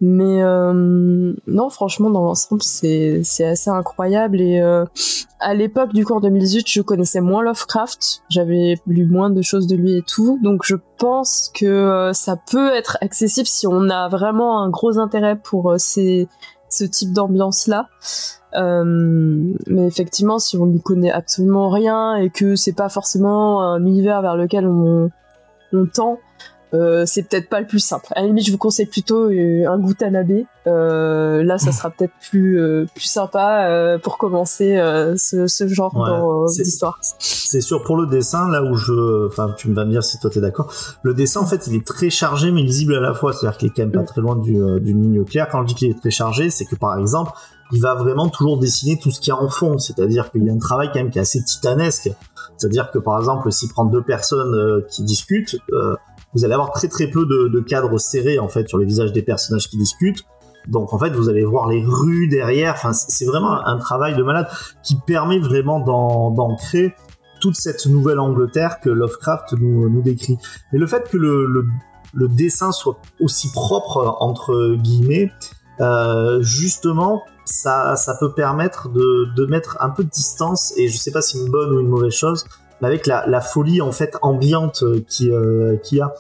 Mais euh, non, franchement, dans l'ensemble, c'est c'est assez incroyable. Et euh, à l'époque du cours 2018, je connaissais moins Lovecraft. J'avais lu moins de choses de lui et tout. Donc, je pense que euh, ça peut être accessible si on a vraiment un gros intérêt pour euh, ces ce type d'ambiance-là. Euh, mais effectivement, si on n'y connaît absolument rien et que c'est pas forcément un univers vers lequel on, on tend, euh, c'est peut-être pas le plus simple. À la limite, je vous conseille plutôt euh, un Gutanabe. Euh, là, ça sera peut-être plus euh, plus sympa euh, pour commencer euh, ce, ce genre Ouais, c'est- d'histoire. C'est sûr pour le dessin, là où je, enfin, tu me vas me dire si toi t'es d'accord. Le dessin, en fait, il est très chargé mais lisible à la fois. C'est-à-dire qu'il est quand même pas Mm. très loin du, euh, d'une ligne claire. Quand je dis qu'il est très chargé, c'est que par exemple, il va vraiment toujours dessiner tout ce qu'il y a en fond. C'est-à-dire qu'il y a un travail quand même qui est assez titanesque. C'est-à-dire que par exemple, s'il prend deux personnes euh, qui discutent, euh, vous allez avoir très très peu de, de cadres serrés en fait sur les visages des personnages qui discutent. Donc en fait, vous allez voir les rues derrière. Enfin, c'est vraiment un, travail de malade qui permet vraiment d'ancrer toute cette nouvelle Angleterre que Lovecraft nous, nous décrit. Mais le fait que le, le, le dessin soit aussi propre entre guillemets, euh, justement, ça, ça peut permettre de, de mettre un peu de distance. Et je sais pas si une bonne ou une mauvaise chose, mais avec la, la folie en fait ambiante qui euh, qu'il y a.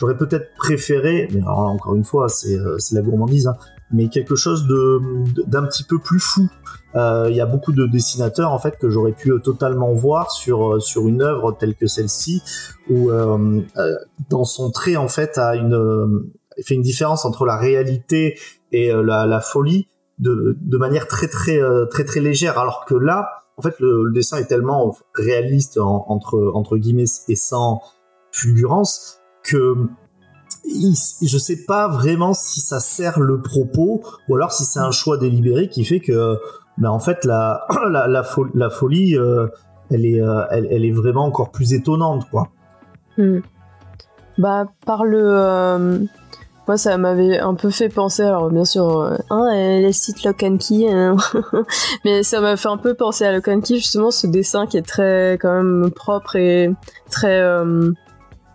J'aurais peut-être préféré, mais alors encore une fois, c'est euh, c'est la gourmandise, hein, mais quelque chose de d'un petit peu plus fou. Euh, Il y a beaucoup de dessinateurs en fait que j'aurais pu euh, totalement voir sur euh, sur une œuvre telle que celle-ci, où euh, euh, dans son trait en fait a une euh, fait une différence entre la réalité et euh, la, la folie de, de manière très très euh, très très légère, alors que là en fait le, dessin est tellement réaliste en- entre entre guillemets et sans fulgurance que je sais pas vraiment si ça sert le propos ou alors si c'est un choix délibéré qui fait que ben en fait la <clears throat> la, la, fo- la folie euh, elle est euh, elle est vraiment encore plus étonnante quoi Hmm. Bah par le euh, moi ça m'avait un peu fait penser alors bien sûr euh, hein, les sites Lock and Key hein. <laughs> mais ça m'a fait un peu penser à Lock and Key justement ce dessin qui est très quand même propre et très euh,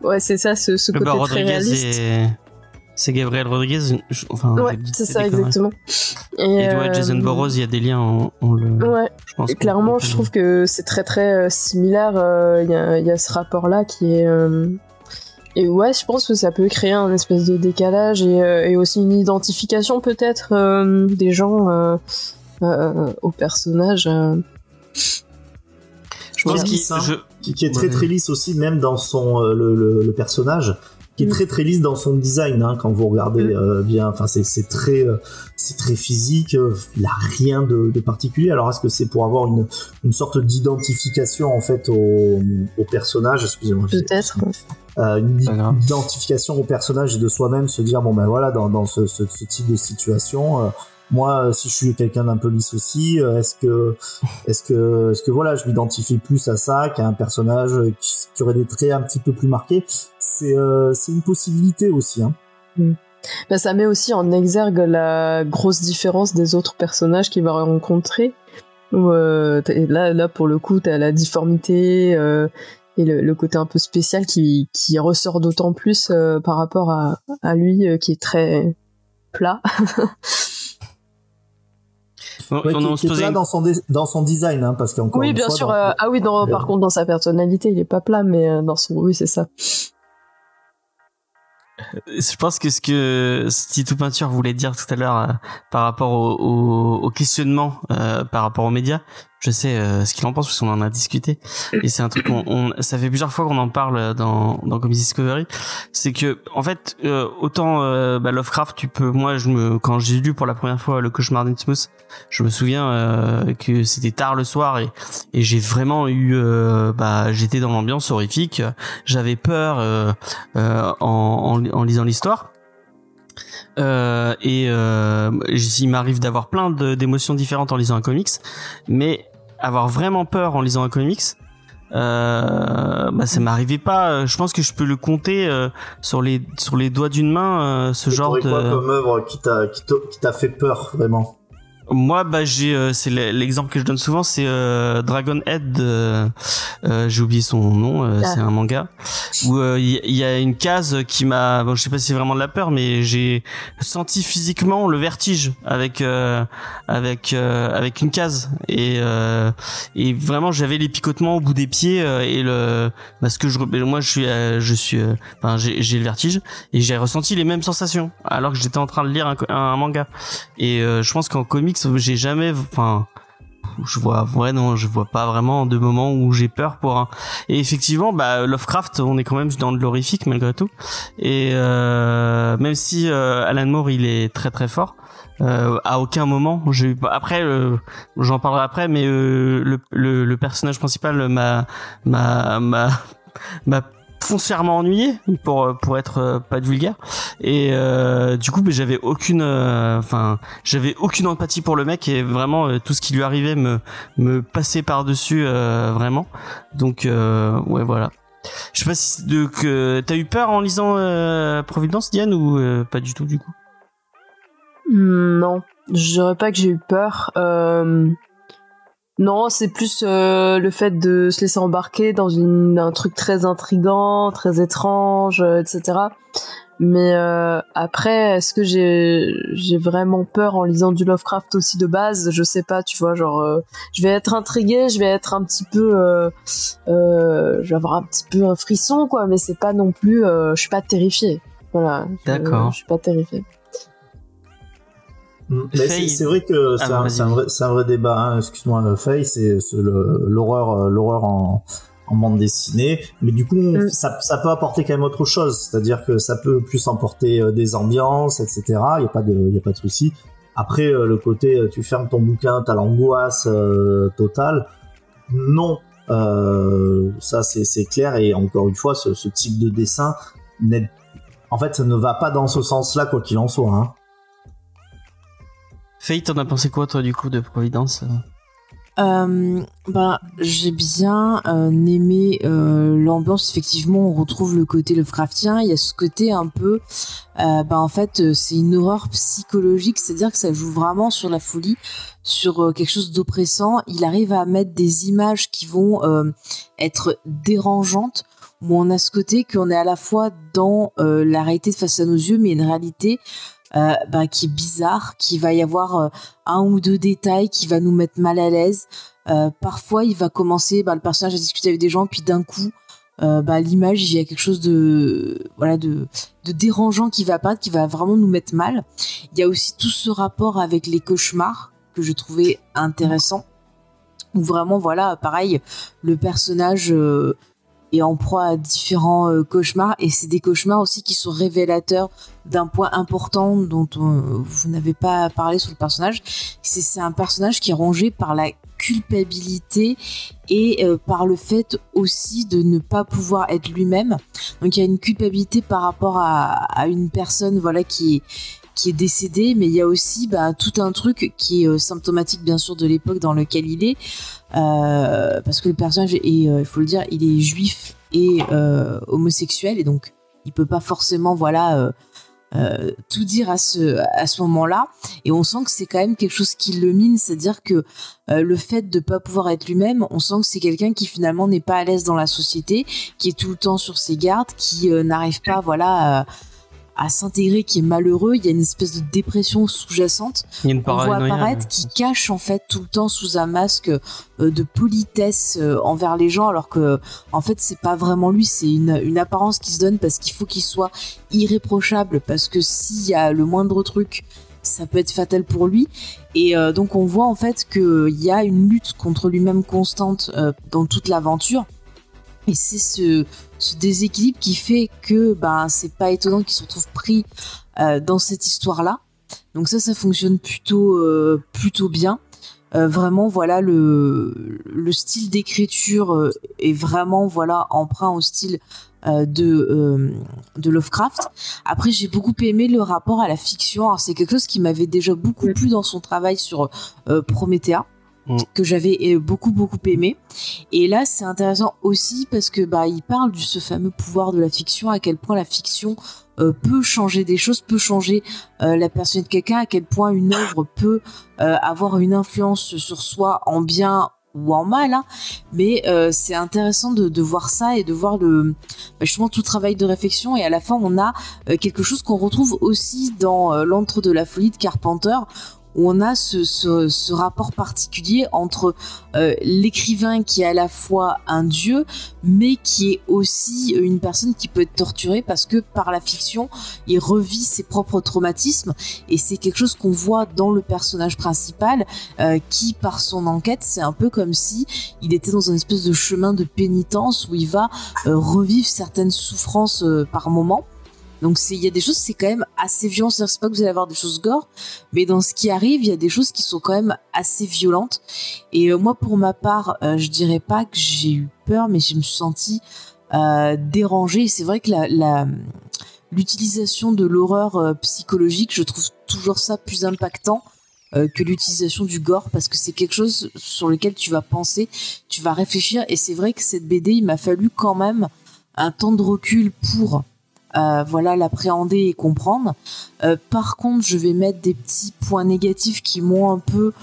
ouais c'est ça ce, ce Bah, côté très Rodriguez réaliste et- C'est Gabriel Rodriguez. je- Enfin, ouais c'est ça exactement et, Et ouais, euh, Jason Burroughs, il y a des liens, on, on le. ouais Je pense clairement, je trouve que c'est très très euh, similaire. euh, y, il y a ce rapport-là qui est. Et ouais, je pense que ça peut créer un espèce de décalage et, euh, et aussi une identification peut-être euh, des gens euh, euh, au personnage. euh. Je pense. Ça. je- qui, qui est très Ouais. très lisse aussi même dans son euh, le, le, le personnage qui est Mm. très très lisse dans son design hein, quand vous regardez Mm. euh, bien enfin c'est c'est très euh, c'est très physique euh, il a rien de, de particulier alors est-ce que c'est pour avoir une une sorte d'identification en fait au, au personnage? Excusez-moi Peut-être. euh, une identification au personnage et de soi-même se dire bon ben voilà dans, dans ce, ce, ce type de situation euh, moi euh, si je suis quelqu'un d'un peu lisse aussi euh, est-ce que <laughs> est-ce que est-ce que voilà je m'identifie plus à ça qu'à un personnage qui, qui aurait des traits un petit peu plus marqués? C'est euh, c'est une possibilité aussi hein. Bah, ça met aussi en exergue la grosse différence des autres personnages qu'il va rencontrer. Où, euh, là, là, pour le coup, t'as la difformité euh, et le, le côté un peu spécial qui, qui ressort d'autant plus euh, par rapport à, à lui qui est très plat. <laughs> On, Ouais, on- qui, on qui se est plat dans son, dé- dans son design, hein, parce qu'encore Oui, une bien fois, sûr. dans- euh, ah oui, par contre, dans sa personnalité, il est pas plat, mais euh, dans son. Oui, c'est ça. Je pense que ce que Tito Peinture voulait dire tout à l'heure euh, par rapport au, au, au questionnement euh, par rapport aux médias, je sais euh, ce qu'il en pense parce qu'on en a discuté. Et c'est un truc qu'on on, ça fait plusieurs fois qu'on en parle dans dans Comics Discovery, c'est que en fait euh, autant euh, bah, Lovecraft tu peux moi je me quand j'ai lu pour la première fois le cauchemar d'Innsmouth, je me souviens euh, que c'était tard le soir et et j'ai vraiment eu euh, bah j'étais dans l'ambiance horrifique, j'avais peur euh, euh, en, en, en lisant l'histoire. Euh, et euh, il m'arrive d'avoir plein d'émotions différentes en lisant un comics, mais avoir vraiment peur en lisant un comics, euh, bah ça m'arrivait pas. euh, Je pense que je peux le compter euh, sur les sur les doigts d'une main euh, ce Et genre de. quoi comme œuvre qui t'a- qui t'a fait peur vraiment Moi, bah j'ai, euh, c'est le- l'exemple que je donne souvent, c'est euh, Dragon Head. euh, euh, j'ai oublié son nom. euh, Ah. C'est un manga où euh, il y, a une case qui m'a, bon, je sais pas si c'est vraiment de la peur, mais j'ai senti physiquement le vertige avec euh, avec euh, avec une case et euh, et vraiment j'avais les picotements au bout des pieds euh, et le parce que je moi je suis euh, je suis euh, enfin j'ai j'ai le vertige et j'ai ressenti les mêmes sensations alors que j'étais en train de lire un, co- un manga et euh, je pense qu'en comics j'ai jamais enfin je vois ouais non je vois pas vraiment de moments où j'ai peur pour un. Et effectivement bah Lovecraft on est quand même dans de l'horrifique malgré tout. Et euh, même si euh, Alan Moore il est très très fort euh, à aucun moment j'ai après euh, j'en parlerai après mais le, le personnage principal m'a m'a m'a foncièrement ennuyé pour pour être euh, pas de vulgaire. Et euh, du coup j'avais aucune euh, enfin j'avais aucune empathie pour le mec et vraiment euh, tout ce qui lui arrivait me me passait par dessus vraiment. Donc euh, ouais voilà. Je sais pas si que t'as eu peur en lisant euh, Providence Diane ou euh, pas du tout du coup? Hmm, non, je dirais pas que j'ai eu peur. Non, c'est plus euh, le fait de se laisser embarquer dans une, un truc très intrigant, très étrange, euh, etc. Mais euh, après, est-ce que j'ai j'ai vraiment peur en lisant du Lovecraft aussi de base? Je sais pas, tu vois, genre euh, je vais être intriguée, je vais être un petit peu, euh, euh, je vais avoir un petit peu un frisson quoi, mais c'est pas non plus, euh, je suis pas terrifiée. Voilà. D'accord. Je suis pas terrifiée. Mm. Mais Faye. c'est c'est vrai que c'est Ah, un, un vrai, c'est un vrai débat. Hein. Excuse-moi, euh, Faye, c'est c'est le- l'horreur, euh, l'horreur en, en bande dessinée. Mais du coup, Mm. ça, ça peut apporter quand même autre chose. C'est-à-dire que ça peut plus emporter euh, des ambiances, etc. Il y a pas de, il y a pas de souci. Après, euh, le côté, euh, tu fermes ton bouquin, t'as l'angoisse euh, totale. Non, euh, ça c'est c'est clair. Et encore une fois, ce, ce type de dessin, n'est- en fait, ça ne va pas dans ce sens-là, quoi qu'il en soit. Hein. Faye t'en as pensé quoi toi du coup de Providence Euh, ben, j'ai bien euh, aimé euh, l'ambiance. Effectivement, on retrouve le côté Lovecraftien. Il y a ce côté un peu, euh, ben en fait, euh, c'est une horreur psychologique, c'est-à-dire que ça joue vraiment sur la folie, sur euh, quelque chose d'oppressant. Il arrive à mettre des images qui vont euh, être dérangeantes. Où on a ce côté qu'on est à la fois dans euh, la réalité face à nos yeux, mais une réalité euh, ben, qui est bizarre, qui va y avoir euh, un ou deux détails qui va nous mettre mal à l'aise. Euh, parfois, il va commencer, bah, le personnage à discuter avec des gens, puis d'un coup, euh, bah, l'image, il y a quelque chose de, voilà, de, de dérangeant qui va apparaître, qui va vraiment nous mettre mal. Il y a aussi tout ce rapport avec les cauchemars que je trouvais intéressant. Où vraiment, voilà, pareil, le personnage euh, est en proie à différents euh, cauchemars, et c'est des cauchemars aussi qui sont révélateurs d'un point important dont on- vous n'avez pas parlé sur le personnage. C'est c'est un personnage qui est rongé par la culpabilité et euh, par le fait aussi de ne pas pouvoir être lui-même. Donc il y a une culpabilité par rapport à, à une personne voilà qui est qui est décédée, mais il y a aussi bah, tout un truc qui est euh, symptomatique bien sûr de l'époque dans lequel il est, euh, parce que le personnage euh, il faut le dire, il est juif et homosexuel et donc il peut pas forcément voilà tout dire à ce à ce moment-là. Et on sent que c'est quand même quelque chose qui le mine c'est-à-dire que le fait de pas pouvoir être lui-même on sent que c'est quelqu'un qui finalement n'est pas à l'aise dans la société qui est tout le temps sur ses gardes qui n'arrive pas voilà à, à s'intégrer, qui est malheureux. Il y a une espèce de dépression sous-jacente qu'on voit apparaître qui cache en fait tout le temps sous un masque euh, de politesse euh, envers les gens alors que en fait c'est pas vraiment lui. C'est une, une apparence qui se donne parce qu'il faut qu'il soit irréprochable parce que s'il y a le moindre truc ça peut être fatal pour lui. Et euh, donc on voit en fait qu'il y a une lutte contre lui-même constante euh, dans toute l'aventure et c'est ce, ce déséquilibre qui fait que ben c'est pas étonnant qu'il se retrouve pris euh, dans cette histoire là donc ça, ça fonctionne plutôt, euh, plutôt bien. Euh, vraiment, voilà, le, le style d'écriture euh, est vraiment, voilà, emprunt au style euh, de, euh, de Lovecraft. Après, j'ai beaucoup aimé le rapport à la fiction. C'est quelque chose qui m'avait déjà beaucoup plu dans son travail sur euh, Promethea. Mm. que j'avais euh, beaucoup beaucoup aimé et là c'est intéressant aussi parce que bah il parle de ce fameux pouvoir de la fiction à quel point la fiction euh, peut changer des choses, peut changer euh, la personne de quelqu'un, à quel point une œuvre peut avoir une influence sur soi en bien ou en mal. hein. Mais c'est intéressant de, voir ça et de voir le bah, justement tout travail de réflexion. Et à la fin, on a quelque chose qu'on retrouve aussi dans euh, l'antre de la folie de Carpenter où on a ce, ce, ce rapport particulier entre euh, l'écrivain qui est à la fois un dieu, mais qui est aussi une personne qui peut être torturée parce que par la fiction, il revit ses propres traumatismes. Et c'est quelque chose qu'on voit dans le personnage principal euh, qui par son enquête c'est un peu comme si il était dans un espèce de chemin de pénitence où il va euh, revivre certaines souffrances euh, par moment donc il y a des choses c'est quand même assez violent. C'est pas que vous allez avoir des choses gore mais dans ce qui arrive il y a des choses qui sont quand même assez violentes. Et euh, moi pour ma part euh, je dirais pas que j'ai eu peur mais je me suis sentie euh, dérangée. C'est vrai que la l'utilisation de l'horreur euh, psychologique, je trouve toujours ça plus impactant euh, que l'utilisation du gore parce que c'est quelque chose sur lequel tu vas penser, tu vas réfléchir. Et c'est vrai que cette BD, il m'a fallu quand même un temps de recul pour euh, voilà l'appréhender et comprendre. Euh, par contre, je vais mettre des petits points négatifs qui m'ont un peu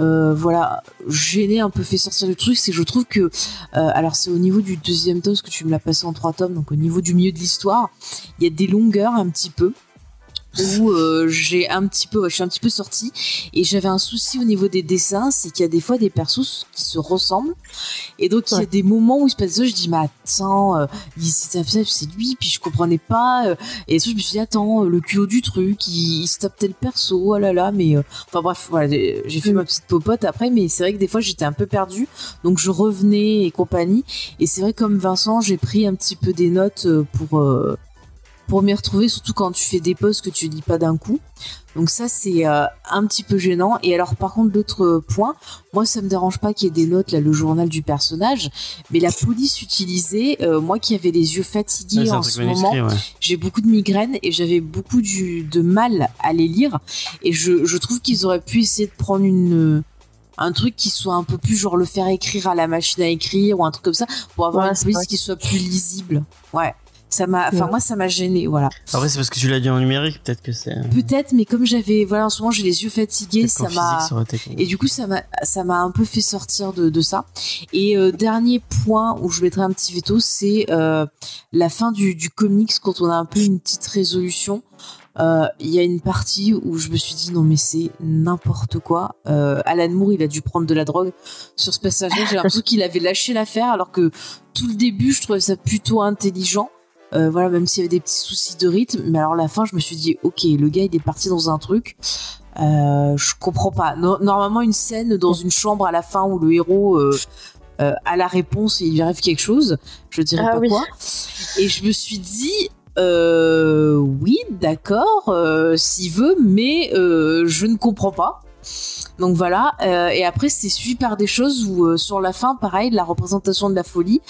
euh, voilà gêné, un peu fait sortir du truc, c'est que je trouve que alors c'est au niveau du deuxième tome parce que tu me l'as passé en trois tomes, donc au niveau du milieu de l'histoire, il y a des longueurs un petit peu où euh, j'ai un petit peu, ouais, je suis un petit peu sortie. Et j'avais un souci au niveau des dessins, c'est qu'il y a des fois des persos qui se ressemblent. Et donc il y a Ouais. des moments où il se passe ça, je dis mais attends, euh, il- c'est lui, puis je comprenais pas euh, et ça je me suis dit attends, euh, le culot du truc, il, il se tape tel perso, oh là là, mais euh, enfin bref, voilà, j'ai fait Mm. ma petite popote après, mais c'est vrai que des fois j'étais un peu perdue, donc je revenais et compagnie. Et c'est vrai comme Vincent, j'ai pris un petit peu des notes euh, pour euh, pour m'y retrouver, surtout quand tu fais des posts que tu lis pas d'un coup. Donc ça c'est euh, un petit peu gênant. Et alors par contre l'autre point, moi ça me dérange pas qu'il y ait des notes là, le journal du personnage, mais la police utilisée, euh, moi qui avais les yeux fatigués Ouais, en ce moment, ouais. j'ai beaucoup de migraines et j'avais beaucoup du, de mal à les lire. Et je, je trouve qu'ils auraient pu essayer de prendre une un truc qui soit un peu plus genre le faire écrire à la machine à écrire ou un truc comme ça pour avoir Ouais, une police qui soit plus lisible. Ouais. Ça m'a, enfin Ouais. moi ça m'a gêné, voilà. Après, c'est parce que tu l'as dit en numérique, peut-être que c'est. Peut-être, mais comme j'avais, voilà, en ce moment j'ai les yeux fatigués, ça m'a. Et du coup, ça m'a, ça m'a un peu fait sortir de, de ça. Et euh, dernier point où je mettrai un petit veto, c'est euh, la fin du, du comics quand on a un peu une petite résolution. Euh, Il y a une partie où je me suis dit non mais c'est n'importe quoi. Euh, Alan Moore il a dû prendre de la drogue sur ce passage-là. J'ai l'impression qu'il avait lâché l'affaire alors que tout le début je trouvais ça plutôt intelligent. Euh, voilà même s'il y avait des petits soucis de rythme. Mais alors la fin je me suis dit ok le gars il est parti dans un truc. Euh, je comprends pas. No- normalement, une scène dans une chambre à la fin où le héros euh, euh, a la réponse et il lui arrive quelque chose, je dirais Ah pas oui. quoi. Et je me suis dit, oui, d'accord, s'il veut, mais je ne comprends pas. Donc voilà, euh, et après c'est suivi par des choses où euh, sur la fin, pareil, la représentation de la folie,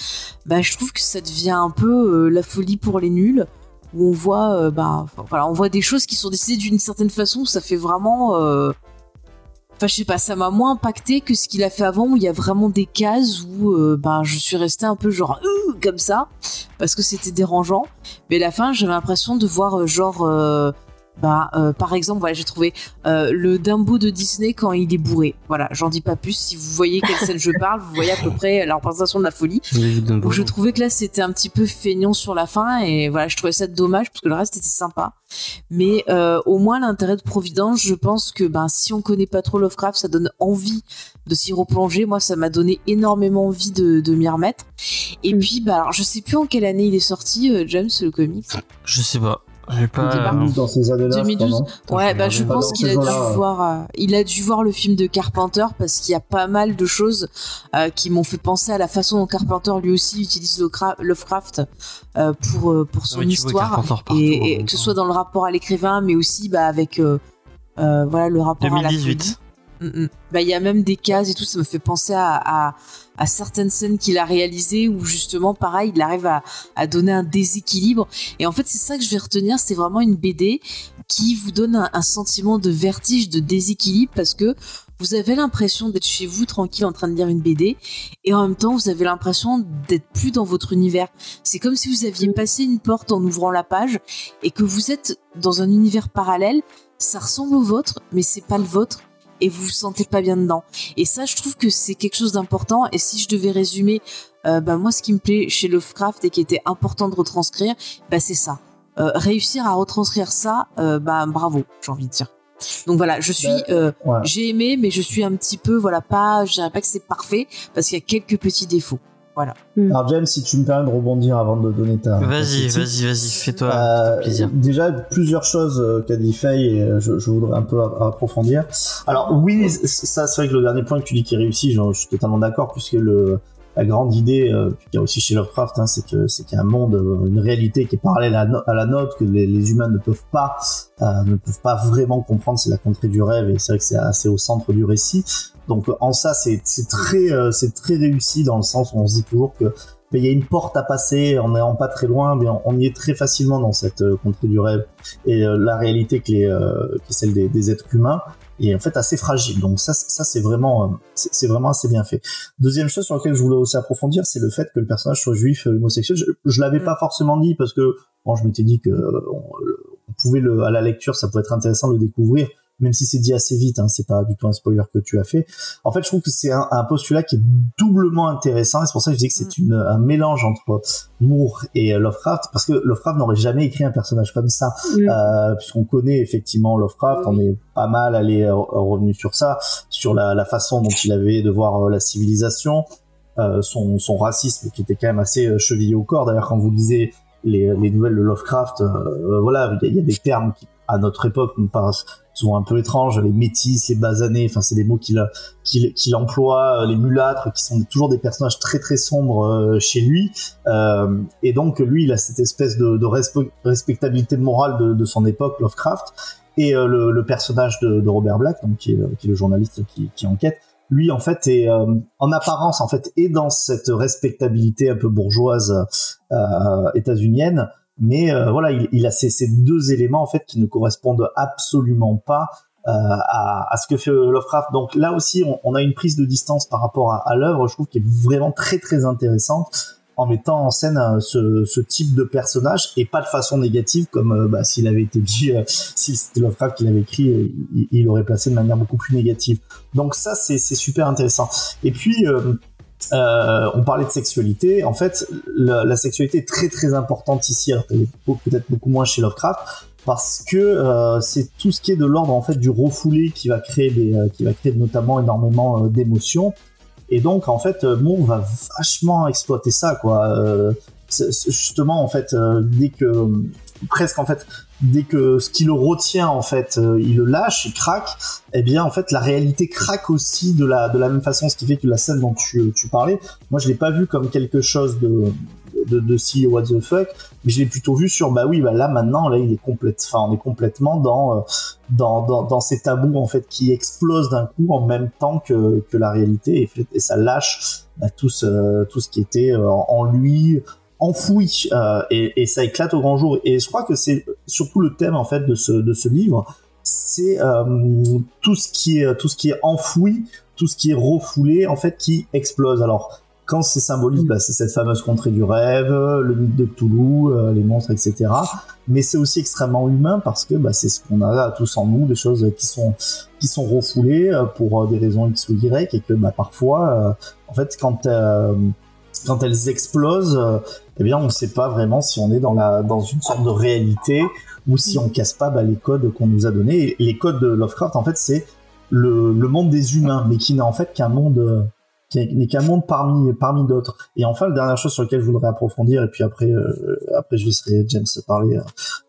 bah, je trouve que ça devient un peu euh, la folie pour les nuls où on voit bah voilà on voit des choses qui sont décidées d'une certaine façon où ça fait vraiment enfin je sais pas ça m'a moins impacté que ce qu'il a fait avant où il y a vraiment des cases où bah je suis restée un peu genre comme ça parce que c'était dérangeant. Mais à la fin j'avais l'impression de voir genre bah, euh, par exemple, voilà, j'ai trouvé euh, le Dumbo de Disney quand il est bourré. Voilà, j'en dis pas plus. Si vous voyez quelle scène je parle, vous voyez à peu près la représentation de la folie. Donc je trouvais que là c'était un petit peu feignant sur la fin et voilà, je trouvais ça dommage parce que le reste était sympa. Mais euh, au moins l'intérêt de Providence, je pense que ben si on connaît pas trop Lovecraft, ça donne envie de s'y replonger. Moi, ça m'a donné énormément envie de, de m'y remettre. Et puis, bah alors je sais plus en quelle année il est sorti, James le comics. Je sais pas. J'ai pas dans ces années-là. 2012. Ouais, bah je pense qu'il a dû voir, euh, il a dû voir le film de Carpenter parce qu'il y a pas mal de choses euh, qui m'ont fait penser à la façon dont Carpenter lui aussi utilise Lovecraft euh, pour euh, pour son histoire et, et que ce soit dans le rapport à l'écrivain, mais aussi bah avec euh, voilà le rapport 2018. à la folie. Mm, mm. Bah il y a même des cases et tout, ça me fait penser à, à, à certaines scènes qu'il a réalisées où justement pareil il arrive à, à donner un déséquilibre et en fait c'est ça que je vais retenir, c'est vraiment une BD qui vous donne un, un, sentiment de vertige, de déséquilibre parce que vous avez l'impression d'être chez vous tranquille en train de lire une BD et en même temps vous avez l'impression d'être plus dans votre univers. C'est comme si vous aviez passé une porte en ouvrant la page et que vous êtes dans un univers parallèle. Ça ressemble au vôtre, mais c'est pas le vôtre et vous vous sentez pas bien dedans. Et ça, je trouve que c'est quelque chose d'important. Et si je devais résumer, euh, bah, moi, ce qui me plaît chez Lovecraft et qui était important de retranscrire, bah, c'est ça. Euh, réussir à retranscrire ça, euh, bah, bravo, j'ai envie de dire. Donc voilà, je suis, euh, ouais. j'ai aimé, mais je suis un petit peu, voilà, pas, je dirais pas que c'est parfait parce qu'il y a quelques petits défauts. Voilà. Alors James, si tu me permets de rebondir avant de donner ta. Vas-y, vas-y, vas-y, fais-toi euh, plaisir. Déjà, plusieurs choses euh, qu'a dit Faye et euh, je, je, voudrais un peu approfondir. Alors oui, ça c'est vrai que le dernier point que tu dis qui réussit, je, je suis totalement d'accord puisque le la grande idée euh, qu'il y a aussi chez Lovecraft, hein, c'est que c'est qu'il y a un monde, une réalité qui est parallèle à, la nôtre que les, humains ne peuvent pas euh, ne peuvent pas vraiment comprendre. C'est la contrée du rêve et c'est vrai que c'est assez au centre du récit. Donc en ça, c'est très euh, c'est très réussi dans le sens où on se dit toujours que il y a une porte à passer en n'ayant pas très loin, mais on, y est très facilement dans cette euh, contrée du rêve et euh, la réalité qui est, euh, qui est celle des, des, êtres humains est en fait assez fragile. Donc ça, ça c'est vraiment, c'est vraiment assez bien fait. Deuxième chose sur laquelle je voulais aussi approfondir, c'est le fait que le personnage soit juif homosexuel. Je, je l'avais pas forcément dit parce que bon, je m'étais dit que on, on pouvait le, à la lecture, ça pouvait être intéressant de le découvrir même si c'est dit assez vite, hein, c'est pas du tout un spoiler que tu as fait. En fait, je trouve que c'est un, un, postulat qui est doublement intéressant, et c'est pour ça que je dis que c'est une, un mélange entre Moore et Lovecraft, parce que Lovecraft n'aurait jamais écrit un personnage comme ça, mm. euh, puisqu'on connaît effectivement Lovecraft, on est pas mal allé euh, revenu sur ça, sur la, la, façon dont il avait de voir euh, la civilisation, euh, son, son racisme qui était quand même assez euh, chevillé au corps. D'ailleurs, quand vous lisez les, les nouvelles de Lovecraft, euh, voilà, il y, y, a des termes qui à notre époque nous paraissent un peu étranges, les métis, les basanés, enfin c'est des mots qu'il qu'il qu'il emploie, les mulâtres, qui sont toujours des personnages très très sombres euh, chez lui, euh, et donc lui il a cette espèce de, de respectabilité morale de, de, son époque, Lovecraft, et euh, le, le, personnage de, de, Robert Black, donc qui est, qui est le journaliste qui, qui enquête, lui en fait est euh, en apparence en fait est dans cette respectabilité un peu bourgeoise euh, états-unienne mais euh, voilà, il, il a ces, ces, deux éléments en fait qui ne correspondent absolument pas euh, à, à, ce que fait Lovecraft. Donc là aussi, on, on, a une prise de distance par rapport à, à l'œuvre, je trouve, qui est vraiment très très intéressante en mettant en scène euh, ce, ce, type de personnage et pas de façon négative comme euh, bah, s'il avait été dit, euh, si c'était Lovecraft qui l'avait écrit, il, il l'aurait placé de manière beaucoup plus négative. Donc ça, c'est super intéressant. Et puis euh, on parlait de sexualité. En fait, la, la, sexualité est très très importante ici, peut-être beaucoup moins chez Lovecraft, parce que euh, c'est tout ce qui est de l'ordre en fait du refoulé qui va créer des, euh, qui va créer notamment énormément euh, d'émotions. Et donc en fait, Moore va vachement exploiter ça, quoi. justement, en fait, dès que presque en fait dès que ce qui le retient en fait euh, il le lâche il craque eh bien en fait la réalité craque aussi de la de la même façon ce qui fait que la scène dont tu, tu parlais moi je l'ai pas vu comme quelque chose de de, de si what the fuck mais je l'ai plutôt vu sur bah oui bah là maintenant là il est complète enfin on est complètement dans euh, dans, dans, dans ces tabous en fait qui explosent d'un coup en même temps que, que la réalité et, ça lâche bah, tout ce tout ce qui était euh, en lui enfoui euh, et, et, ça éclate au grand jour. Et je crois que c'est surtout le thème en fait de ce, de ce livre, c'est euh, tout ce qui est tout ce qui est enfoui, tout ce qui est refoulé en fait qui explose. Alors quand c'est symbolique, bah, c'est cette fameuse contrée du rêve, le mythe de Toulouse, euh, les monstres, etc. Mais c'est aussi extrêmement humain parce que bah, c'est ce qu'on a tous en nous, des choses qui sont qui sont refoulées euh, pour des raisons X ou Y, et que bah, parfois, en fait, quand quand elles explosent, eh bien, on ne sait pas vraiment si on est dans la dans une sorte de réalité ou si on casse pas bah, les codes qu'on nous a donnés. les codes de Lovecraft, en fait, c'est le, le, monde des humains, mais qui n'est en fait qu'un monde qui n'est qu'un monde parmi parmi d'autres. Et enfin, la dernière chose sur laquelle je voudrais approfondir, et puis après euh, après je laisserai James parler euh,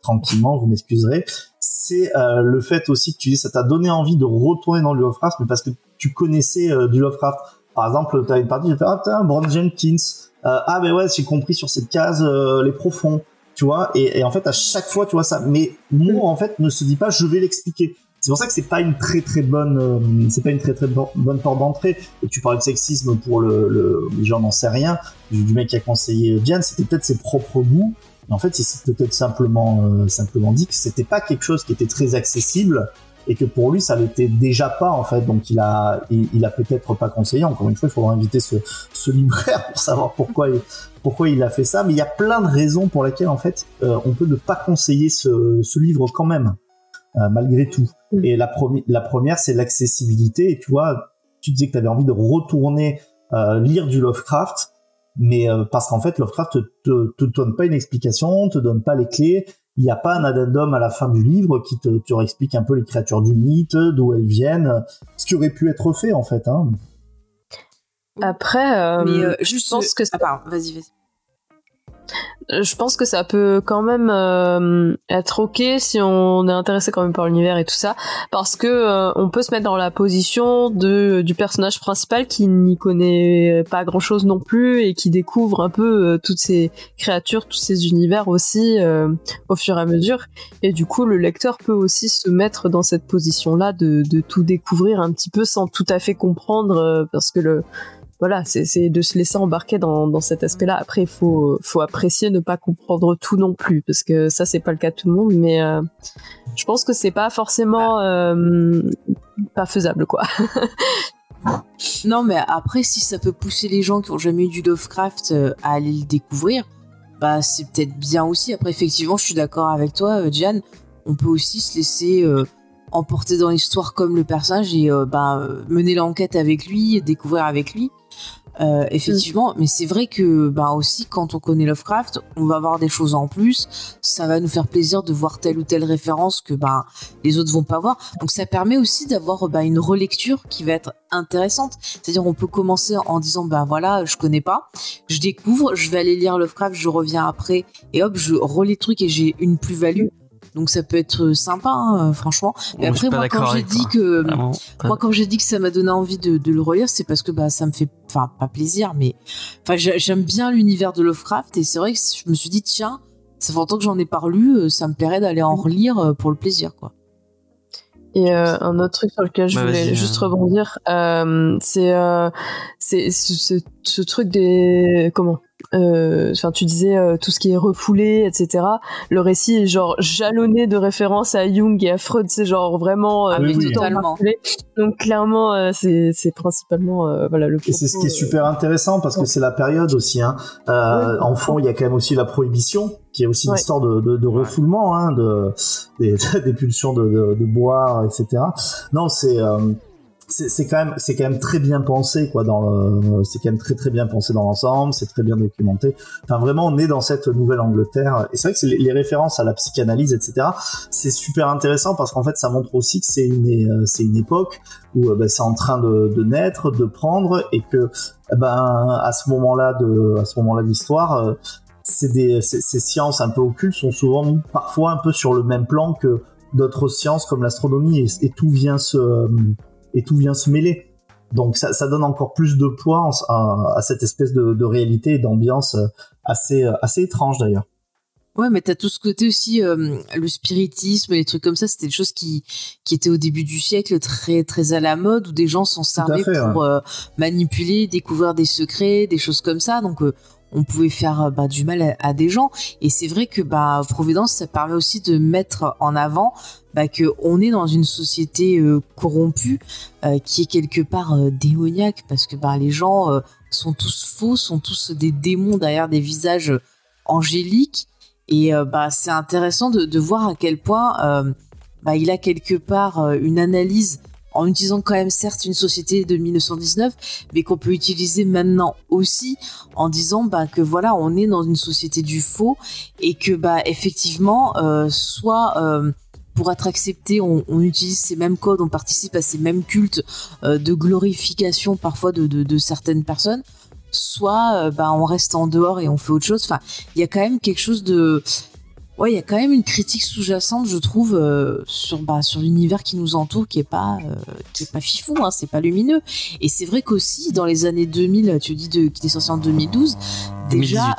tranquillement, vous m'excuserez, c'est euh, le fait aussi que tu dis ça t'a donné envie de retourner dans le Lovecraft, mais parce que tu connaissais du Lovecraft. Par exemple, tu as une partie, tu fais ah putain, Brand Jenkins, ah ben ouais, j'ai compris sur cette case les profonds tu vois et, et, en fait à chaque fois tu vois ça mais moi en fait ne se dit pas je vais l'expliquer c'est pour ça que c'est pas une très très bonne, euh, c'est pas une très très bonne porte d'entrée. Et tu parlais de sexisme pour le, le les gens n'en sait rien. Du, mec qui a conseillé Diane, c'était peut-être ses propres goûts. Mais en fait, il s'est peut-être simplement euh, simplement dit que c'était pas quelque chose qui était très accessible et que pour lui ça l'était déjà pas en fait donc il a il, a peut-être pas conseillé encore une fois il faudra inviter ce, ce libraire pour savoir pourquoi il, pourquoi il a fait ça mais il y a plein de raisons pour lesquelles en fait euh, on peut ne pas conseiller ce, ce livre quand même euh, malgré tout. Mm. Et la, la première, c'est l'accessibilité. Et tu vois, tu disais que tu avais envie de retourner euh, lire du Lovecraft, mais euh, parce qu'en fait, Lovecraft te, te, donne pas une explication, te donne pas les clés. Il n'y a pas un addendum à la fin du livre qui te, te explique un peu les créatures du mythe, d'où elles viennent, ce qui aurait pu être fait en fait. Hein. Après, mais je pense que ah, pardon, vas-y, vas-y. Euh, je pense que ça peut quand même euh, être ok si on est intéressé quand même par l'univers et tout ça, parce que euh, on peut se mettre dans la position de du personnage principal qui n'y connaît pas grand chose non plus et qui découvre un peu toutes ces créatures, tous ces univers aussi au fur et à mesure. Et du coup, le lecteur peut aussi se mettre dans cette position-là de, de tout découvrir un petit peu sans tout à fait comprendre, parce que le voilà, c'est de se laisser embarquer dans, cet aspect-là. Après, il faut, faut apprécier ne pas comprendre tout non plus, parce que ça, c'est pas le cas de tout le monde, mais euh, je pense que c'est pas forcément euh, pas faisable, quoi. <laughs> non, mais après, si ça peut pousser les gens qui ont jamais eu du Lovecraft euh, à aller le découvrir, bah c'est peut-être bien aussi. Après, effectivement, je suis d'accord avec toi, Diane. On peut aussi se laisser emporter dans l'histoire comme le personnage et bah, mener l'enquête avec lui, découvrir avec lui. Euh, effectivement, mais c'est vrai que bah aussi quand on connaît Lovecraft, on va avoir des choses en plus. Ça va nous faire plaisir de voir telle ou telle référence que bah les autres vont pas voir. Donc ça permet aussi d'avoir bah, une relecture qui va être intéressante. C'est-à-dire on peut commencer en disant bah voilà je connais pas, je découvre, je vais aller lire Lovecraft, je reviens après et hop je relis le truc et j'ai une plus-value donc ça peut être sympa, hein, euh, franchement. Mais après, moi, quand j'ai dit que, moi, quand j'ai dit que ça m'a donné envie de, le relire, c'est parce que bah ça me fait, enfin pas plaisir, mais enfin j'aime bien l'univers de Lovecraft et c'est vrai que je me suis dit tiens, ça fait longtemps que j'en ai pas lu, euh, ça me plairait d'aller en relire euh, pour le plaisir, quoi. Et un autre truc sur lequel je bah, voulais juste rebondir, c'est c'est ce, ce, truc des comment? euh, enfin tu disais euh, tout ce qui est refoulé etc le récit est genre jalonné de références à Jung et à Freud. C'est genre vraiment euh, ah, donc clairement c'est principalement voilà le et c'est ce qui est super intéressant parce que c'est la période aussi hein. en fond il y a quand même aussi la prohibition qui est aussi une histoire de, de, de refoulement hein, de des, <laughs> des pulsions de, de, de, boire etc non c'est c'est quand même très bien pensé quoi dans c'est quand même très très bien pensé dans l'ensemble c'est très bien documenté. Enfin vraiment on est dans cette nouvelle Angleterre et c'est vrai que les, références à la psychanalyse etc c'est super intéressant parce qu'en fait ça montre aussi que c'est une euh, époque où euh, bah, c'est en train de, naître de prendre et que eh ben à ce moment là de à ce moment là de euh, ces sciences un peu occultes sont souvent parfois un peu sur le même plan que d'autres sciences comme l'astronomie et, tout vient se et tout vient se mêler. Donc ça, ça donne encore plus de poids à, à cette espèce de, de réalité et d'ambiance euh, assez, euh, assez étrange d'ailleurs. Ouais, mais t'as tout ce côté aussi, euh, le spiritisme, les trucs comme ça, c'était des choses qui, qui étaient au début du siècle très, très à la mode, où des gens s'en servaient pour manipuler, découvrir des secrets, des choses comme ça. Donc, on pouvait faire bah, du mal à, des gens. Et c'est vrai que bah, Providence, ça permet aussi de mettre en avant bah, que on est dans une société corrompue qui est quelque part démoniaque parce que bah, les gens sont tous faux, sont tous des démons derrière des visages angéliques. Et bah, c'est intéressant de, de, voir à quel point bah, il a quelque part une analyse en utilisant quand même certes une société de 1919, mais qu'on peut utiliser maintenant aussi en disant bah, que voilà, on est dans une société du faux et que bah effectivement, euh, soit euh, pour être accepté, on, utilise ces mêmes codes, on participe à ces mêmes cultes euh, de glorification parfois de, de, de certaines personnes, soit bah, on reste en dehors et on fait autre chose. Enfin, il y a quand même quelque chose de ouais, il y a quand même une critique sous-jacente, je trouve, euh, sur bah, sur l'univers qui nous entoure, qui est pas euh, qui est pas fifou, hein, c'est pas lumineux. Et c'est vrai qu'aussi dans les années 2000, tu dis de, qui est sorti en 2012, déjà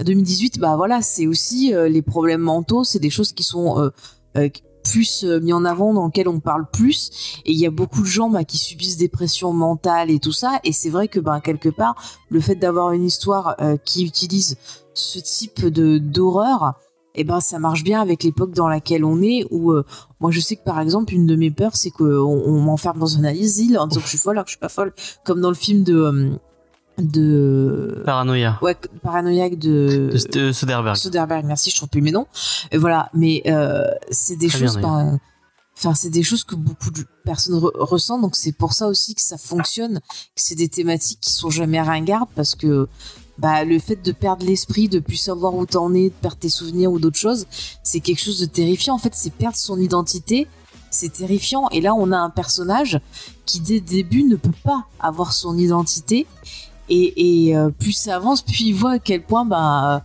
2018, euh, bah voilà, c'est aussi les problèmes mentaux, c'est des choses qui sont plus mis en avant, dans lesquelles on parle plus. Et il y a beaucoup de gens bah, qui subissent des pressions mentales et tout ça. Et c'est vrai que bah, quelque part, le fait d'avoir une histoire qui utilise ce type de d'horreur, eh ben ça marche bien avec l'époque dans laquelle on est où euh, moi je sais que par exemple une de mes peurs c'est qu'on on, m'enferme dans un asile en disant que je suis folle alors que je suis pas folle. Comme dans le film de euh, de paranoïa. Ouais paranoïaque de, de, Soderbergh. Soderbergh merci je trouve plus mes noms. Et voilà mais euh, c'est des choses enfin c'est des choses que beaucoup de personnes ressentent donc c'est pour ça aussi que ça fonctionne que c'est des thématiques qui sont jamais ringardes parce que bah, le fait de perdre l'esprit, de plus savoir où t'en es, de perdre tes souvenirs ou d'autres choses, c'est quelque chose de terrifiant. En fait, c'est perdre son identité. C'est terrifiant. Et là, on a un personnage qui, dès le début, ne peut pas avoir son identité. Et, et euh, plus ça avance, plus il voit à quel point, bah,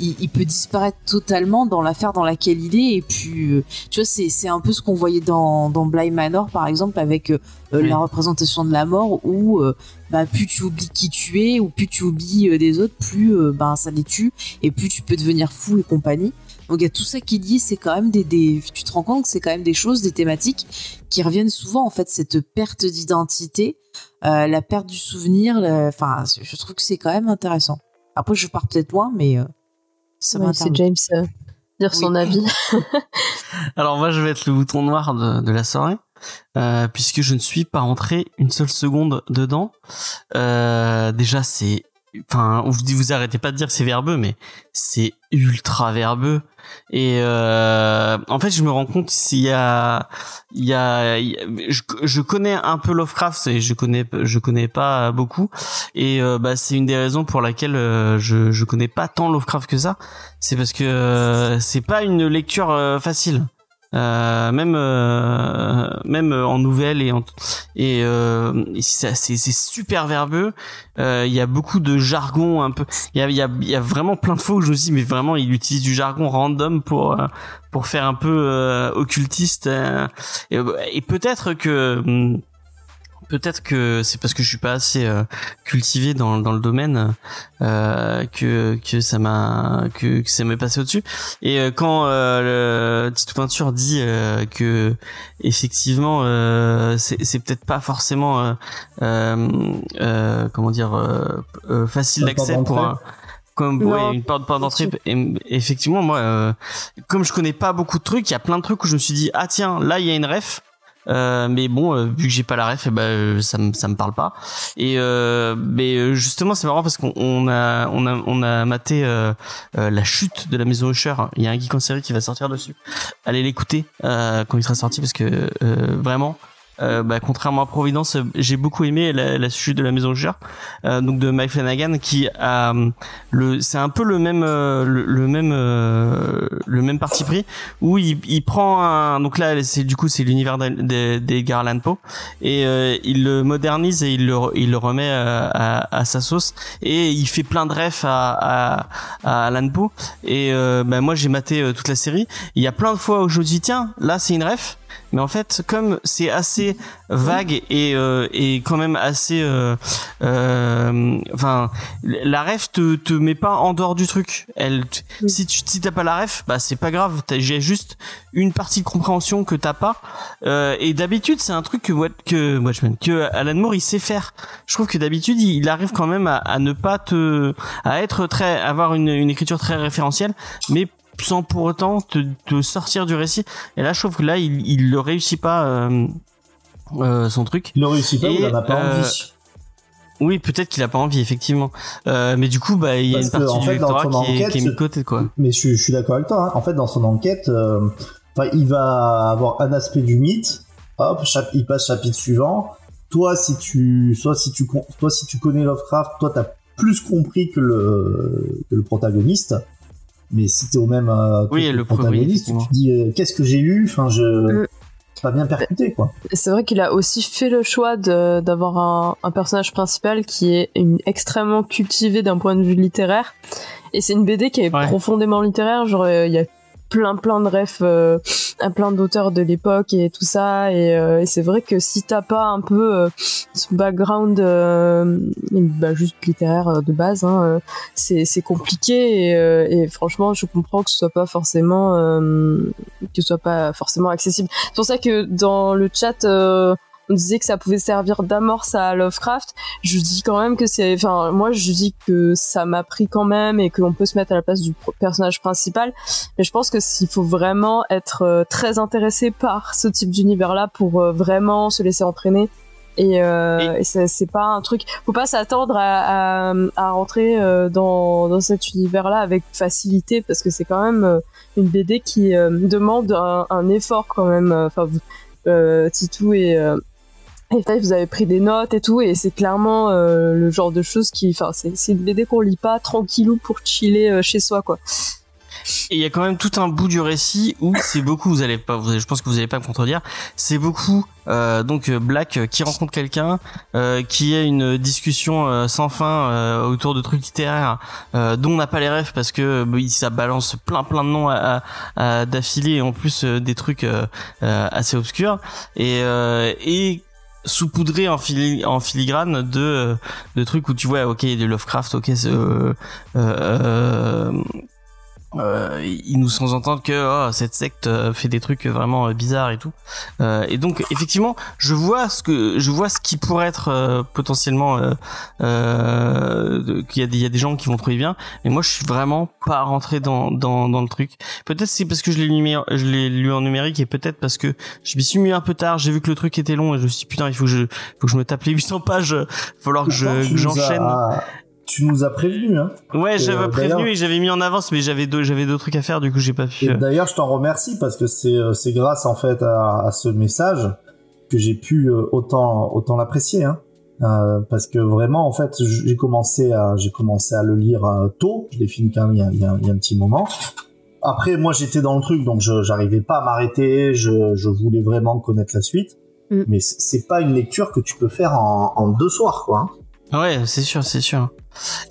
il, peut disparaître totalement dans l'affaire dans laquelle il est. Et puis, euh, tu vois, c'est, un peu ce qu'on voyait dans, dans Bly Manor, par exemple, avec euh, la représentation de la mort, où euh, bah, plus tu oublies qui tu es, ou plus tu oublies des autres, plus bah, ça les tue, et plus tu peux devenir fou et compagnie. Donc il y a tout ça qui dit, c'est quand même des, des, tu te rends compte que c'est quand même des choses, des thématiques qui reviennent souvent en fait cette perte d'identité, la perte du souvenir. Enfin, je trouve que c'est quand même intéressant. Après, je pars peut-être loin, mais c'est James euh, dire son avis. <laughs> <laughs> Alors moi, je vais être le bouton noir de, la soirée. Euh, puisque je ne suis pas rentré une seule seconde dedans. Euh, déjà, c'est enfin vous arrêtez pas de dire c'est verbeux mais c'est ultra verbeux. Et euh, en fait je me rends compte s'il y a il y a, je, je, connais un peu Lovecraft et je connais je connais pas beaucoup. Et euh, bah c'est une des raisons pour laquelle euh, je je connais pas tant Lovecraft que ça. C'est parce que euh, c'est pas une lecture facile euh, même euh, même en nouvelles et en, et, euh, c'est c'est super verbeux. Il y a beaucoup de jargon un peu. Il y a y y a vraiment plein de fois où je me dis mais vraiment il utilise du jargon random pour pour faire un peu occultiste et, et peut-être que hum, peut-être que c'est parce que je suis pas assez euh, cultivé dans, dans le domaine euh, que que ça m'a que, que ça m'est passé au-dessus. Et euh, quand euh, le Tito Peinture dit que effectivement c'est c'est peut-être pas forcément comment dire facile d'accès pour un comme ouais, une porte d'entrée. Effectivement moi comme je connais pas beaucoup de trucs il y a plein de trucs où je me suis dit ah tiens là il y a une ref euh, mais bon, euh, vu que j'ai pas la ref, eh ben euh, ça me ça me parle pas. Et mais justement, c'est marrant parce qu'on a on a on a maté la chute de la maison Usher. Il y a un geek en série qui va sortir dessus. Allez l'écouter quand il sera sorti parce que vraiment euh, bah, contrairement à Providence, j'ai beaucoup aimé la, la chute de la Maison Usher, euh, donc de Mike Flanagan, qui a le, c'est un peu le même, euh, le, même, euh, le même parti pris où il, il prend un, donc là c'est du coup c'est l'univers des, des Garland Poe et euh, il le modernise et il le, il le remet à, à, sa sauce et il fait plein de refs à, à, à Alan Poe et bah, moi j'ai maté toute la série. Il y a plein de fois où je me dis tiens là c'est une ref mais en fait, comme c'est assez vague et euh, et quand même assez, euh, euh, enfin, la ref te te met pas en dehors du truc. Elle, Oui. si tu si t'as pas la ref, bah c'est pas grave. T'as- J'ai juste une partie de compréhension que t'as pas. Euh, et d'habitude, c'est un truc que que Watchmen, que Alan Moore il sait faire. Je trouve que d'habitude, il, il arrive quand même à, à ne pas te, à être très, avoir une, une écriture très référentielle, mais sans pour autant te, te sortir du récit. Et là, je trouve que là, il, il le réussit pas euh, euh, son truc. Il ne réussit pas, il en a pas euh, envie. Oui, peut-être qu'il a pas envie, effectivement. Euh, mais du coup, bah, il y a une partie en du fait, lectorat son qui, est, enquête, qui est mis de côté, quoi. Mais je, je suis d'accord avec toi. hein. En fait, dans son enquête, euh, il va avoir un aspect du mythe. Hop, il passe chapitre suivant. Toi, si tu, soit si tu, toi, si tu connais Lovecraft, toi, t'as plus compris que le, que le protagoniste. Mais si t'es au même euh, Oui, le protagoniste, tu te dis euh, qu'est-ce que j'ai lu Enfin, je Mm. pas bien percuté quoi. C'est vrai qu'il a aussi fait le choix de- d'avoir un, un personnage principal qui est une, extrêmement cultivé d'un point de vue littéraire. Et c'est une BD qui est Ouais. profondément littéraire. Genre, euh, il y a plein plein de refs euh, à plein d'auteurs de l'époque et tout ça. Et, euh, et c'est vrai que si t'as pas un peu euh, ce background euh, bah, juste littéraire euh, de base, hein, euh, c'est compliqué. Et, euh, et franchement, je comprends que ce soit pas forcément euh, que ce soit pas forcément accessible. C'est pour ça que dans le chat, euh, on disait que ça pouvait servir d'amorce à Lovecraft. Je dis quand même que c'est, enfin, moi je dis que ça m'a pris quand même et qu'on peut se mettre à la place du personnage principal. Mais je pense que s'il faut vraiment être euh, très intéressé par ce type d'univers-là pour euh, vraiment se laisser entraîner. Et, euh, et c'est pas un truc. Faut pas s'attendre à, à, à rentrer euh, dans, dans cet univers-là avec facilité parce que c'est quand même une BD qui euh, demande un, un effort quand même. Enfin, vous- euh, Titou et euh, et vous avez pris des notes et tout, et c'est clairement euh, le genre de choses qui, enfin, c'est une BD qu'on lit pas tranquillou pour chiller euh, chez soi, quoi. Et il y a quand même tout un bout du récit où c'est beaucoup, vous allez pas, vous je pense que vous allez pas me contredire, c'est beaucoup euh, donc euh, Black qui rencontre quelqu'un, qui a une discussion sans fin autour de trucs littéraires dont on n'a pas les rêves parce que bah, ça balance plein plein de noms à, à- d'affilée et en plus des trucs assez obscurs et saupoudré en, en filigrane de euh, de trucs où tu vois ok de Lovecraft ok c'est, euh, euh, euh, ils nous sont entendre que oh, cette secte euh, fait des trucs vraiment euh, bizarres et tout. Euh, et donc effectivement, je vois ce que je vois ce qui pourrait être euh, potentiellement qu'il y a des il y a des gens qui vont trouver bien, mais moi je suis vraiment pas rentré dans dans dans le truc. Peut-être c'est parce que je l'ai lu je l'ai lu en numérique et peut-être parce que je m'y suis mis un peu tard, j'ai vu que le truc était long et je me suis dit putain, il faut que je faut que je me tape les 800 pages, il va falloir que je j'enchaîne. Tu nous as prévenu hein. Ouais, j'avais euh, prévenu et j'avais mis en avance mais j'avais deux j'avais d'autres trucs à faire du coup j'ai pas pu Et euh, d'ailleurs, je t'en remercie parce que c'est euh, c'est grâce en fait à, à ce message que j'ai pu euh, autant autant l'apprécier. Hein. Euh, parce que vraiment, en fait, j'ai commencé à j'ai commencé à le lire tôt. Je l'ai fini quand même il y, a, il y a- il y a un petit moment. Après, moi, j'étais dans le truc, donc je j'arrivais pas à m'arrêter. Je, je voulais vraiment connaître la suite. Mm. Mais c'est pas une lecture que tu peux faire en, en deux soirs, quoi. hein. Ouais, c'est sûr, c'est sûr.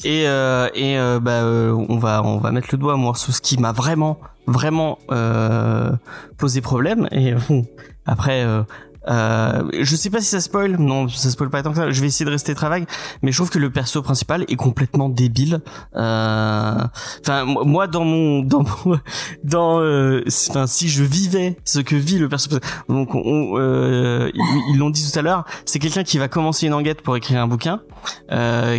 Et euh, euh, bah euh, on va on va mettre le doigt moi sur ce qui m'a vraiment vraiment posé problème. Et <laughs> après euh, je sais pas si ça spoil, non, ça spoil pas tant que ça. Je vais essayer de rester très mais je trouve que le perso principal est complètement débile. Euh, Enfin, moi- dans mon dans mon- <laughs> dans euh, enfin si je vivais ce que vit le perso, donc on, euh, ils l'ont dit tout à l'heure, c'est quelqu'un qui va commencer une enquête pour écrire un bouquin,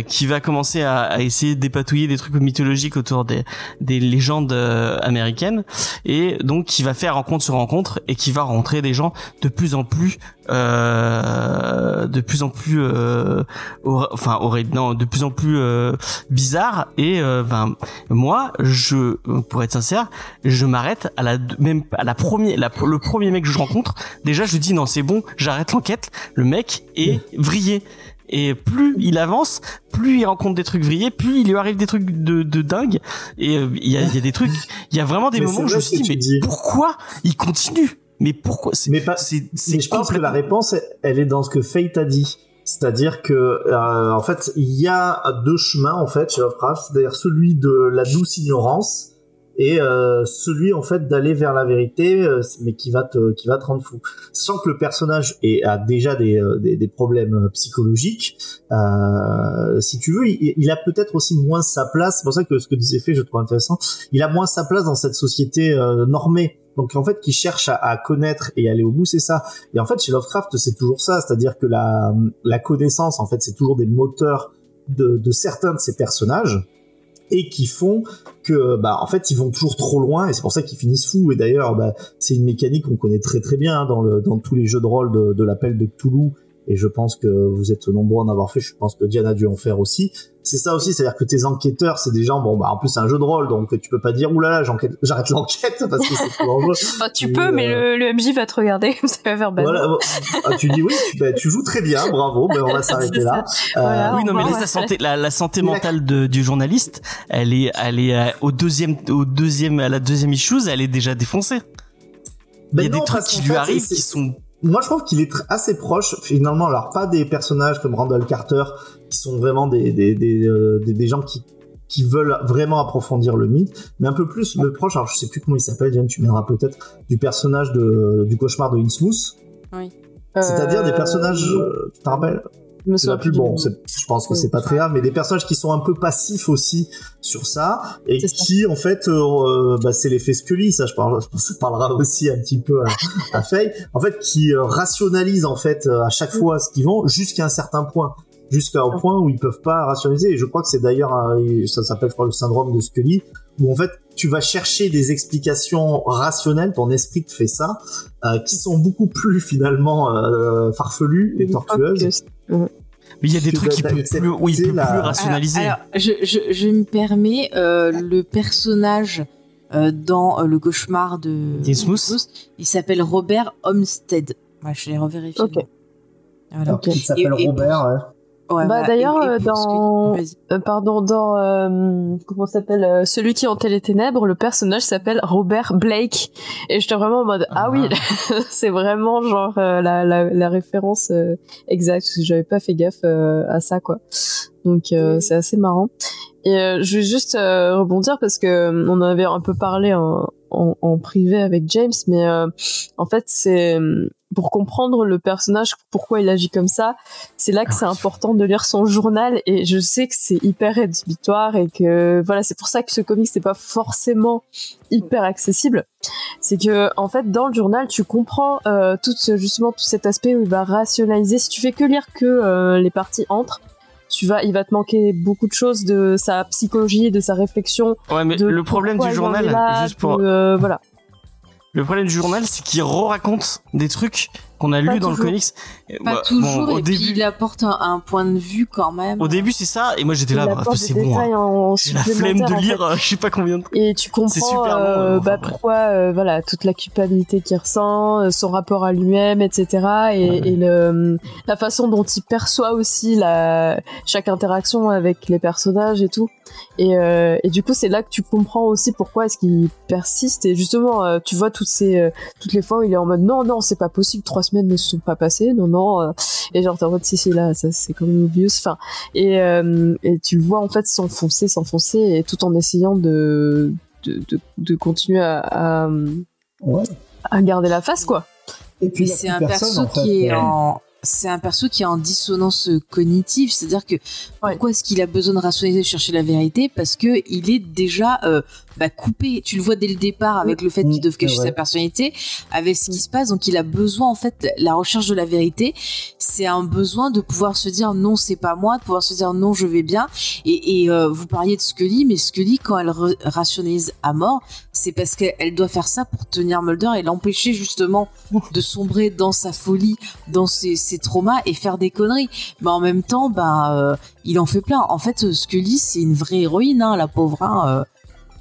qui va commencer à, à essayer dépatouiller des trucs mythologiques autour des des légendes américaines, et donc qui va faire rencontre sur rencontre et qui va rentrer des gens de plus en plus euh, de plus en plus euh, enfin horrible non de plus en plus euh, bizarre et ben moi je pour être sincère je m'arrête à la même à la première la, le premier mec que je rencontre déjà je dis non c'est bon j'arrête l'enquête le mec est vrillé et plus il avance, plus il rencontre des trucs vrillés, plus il lui arrive des trucs de, de dingue. Et euh, il y, a, y a des trucs, il y a vraiment des Mais moments où je me suis dit, mais dis. pourquoi il continue? Mais pourquoi Mais pas- c'est c'est Mais je pense que la réponse, elle est dans ce que Fate a dit. C'est-à-dire que, euh, en fait, il y a deux chemins, en fait, chez Lovecraft. C'est-à-dire celui de la douce ignorance et euh, celui en fait d'aller vers la vérité, euh, mais qui va te qui va te rendre fou. Sachant que le personnage est, a déjà des, euh, des, des problèmes psychologiques, euh, si tu veux, il, il a peut-être aussi moins sa place. C'est pour ça que ce que disait fait, je trouve intéressant. Il a moins sa place dans cette société normée. Donc en fait, qui cherche à, à, connaître et aller au bout, c'est ça. Et en fait, chez Lovecraft, c'est toujours ça, c'est-à-dire que la, la connaissance, en fait, c'est toujours des moteurs de, de certains de ces personnages et qui font que bah en fait ils vont toujours trop loin et c'est pour ça qu'ils finissent fous. Et d'ailleurs bah, c'est une mécanique qu'on connaît très très bien hein, dans tous les jeux de rôle de, de l'appel de Cthulhu et je pense que vous êtes nombreux à en avoir fait je pense que Diana a dû en faire aussi c'est ça aussi, c'est-à-dire que tes enquêteurs, c'est des gens, bon, bah, en plus, c'est un jeu de rôle, donc tu peux pas dire, oulala, j'arrête l'enquête <laughs> parce que c'est trop dangereux. enfin, tu peux, mais le, le, MJ va te regarder, <laughs> ça va faire bad. Voilà, ah, tu dis oui, tu, bah, tu joues très bien, bravo, ben, on va <laughs> s'arrêter là. Euh, oui, non, mais la santé, la, la santé mentale de, du journaliste, elle est, elle est euh, au deuxième, au deuxième, à la deuxième issue, elle est déjà défoncée. Ben Il y a des trucs qui lui arrivent qui sont moi je trouve qu'il est assez proche finalement alors pas des personnages comme Randall Carter qui sont vraiment des des, des, euh, des, des gens qui qui veulent vraiment approfondir le mythe, mais un peu plus le proche, alors je sais plus comment il s'appelle, Diane, tu m'aideras peut-être, du personnage de, du cauchemar de Innsmouth. Oui. C'est-à-dire des personnages, euh, tu te rappelles? Me plus bon. Je pense que c'est pas très grave, mais des personnages qui sont un peu passifs aussi sur ça et qui en fait, euh, bah, c'est l'effet Scully. Ça, je parle, <laughs> ça parlera aussi un petit peu à, à Faye. En fait, qui euh, rationalisent en fait euh, à chaque fois ce qu'ils vont jusqu'à un certain point jusqu'au point où ils peuvent pas rationaliser. Et je crois que c'est d'ailleurs, ça s'appelle, je crois, le syndrome de Scully, où en fait, tu vas chercher des explications rationnelles, ton esprit te fait ça, euh, qui sont beaucoup plus finalement euh, farfelues et tortueuses. Mais il y a des trucs qui peut plus, où il peut plus rationaliser. Alors, je, je, je, me permets, euh, le personnage euh, dans euh, le cauchemar de Innsmouth, il s'appelle Robert Homestead. Ouais, je l'ai revérifié. Ok. Voilà. Okay. Il s'appelle Robert. Ouais. Bah, d'ailleurs euh, dans euh, pardon dans euh, comment s'appelle euh, celui qui hantait les ténèbres le personnage s'appelle Robert Blake. Et j'étais vraiment en mode ah, oui ah. <laughs> c'est vraiment genre la, la, la référence exacte parce que j'avais pas fait gaffe à ça quoi. Donc c'est assez marrant. Et je vais juste rebondir parce que on avait un peu parlé en, en, en privé avec James mais en fait c'est pour comprendre le personnage, pourquoi il agit comme ça, c'est là que c'est important de lire son journal et je sais que c'est hyper rédhibitoire et que voilà, c'est pour ça que ce comic n'est pas forcément hyper accessible. C'est que en fait dans le journal, tu comprends euh, tout justement tout cet aspect où il va rationaliser. Si tu fais que lire que euh, les parties entre, tu vas, il va te manquer beaucoup de choses de sa psychologie, de sa réflexion. Ouais, mais le problème du journal, juste pour euh, voilà. Le problème du journal, c'est qu'il re-raconte des trucs qu'on a lu dans le comics. Pas bah, toujours, et puis il apporte un, point de vue quand même. Au début, c'est ça, et moi j'étais là, bah, c'est bon. Hein. J'ai la flemme de lire, je sais pas combien de Et tu comprends euh, bah, pourquoi, euh, voilà, toute la culpabilité qu'il ressent, euh, son rapport à lui-même, etc. Et, et le, la façon dont il perçoit aussi la, chaque interaction avec les personnages et tout. Et, euh, et du coup, c'est là que tu comprends aussi pourquoi est-ce qu'il persiste. Et justement, tu vois toutes ces, toutes les fois où il est en mode non, non, c'est pas possible, trois semaines ne se sont pas passées, non, non. Euh, et genre, t'es en mode, si, si, là, ça, c'est comme même obvious. Enfin, et, euh, et tu le vois, en fait, s'enfoncer, s'enfoncer, et tout en essayant de, de, de, de continuer à, à, ouais. à, garder la face, quoi. Et puis, c'est un perso qui est en c'est un perso qui est en dissonance cognitive, c'est-à-dire que pourquoi est-ce qu'il a besoin de rationaliser, chercher la vérité? Parce que il est déjà euh, bah, coupé. Tu le vois dès le départ avec le fait qu'il doit cacher sa personnalité, avec ce qui se passe. Donc il a besoin en fait la recherche de la vérité. C'est un besoin de pouvoir se dire non, c'est pas moi, de pouvoir se dire non, je vais bien. Et, et euh, vous parliez de Scully, mais Scully quand elle rationalise à mort, c'est parce qu'elle doit faire ça pour tenir Mulder et l'empêcher justement de sombrer dans sa folie, dans ses ses traumas et faire des conneries. Mais en même temps, bah, euh, il en fait plein. En fait, Scully, c'est une vraie héroïne, hein, la pauvre. Hein, euh,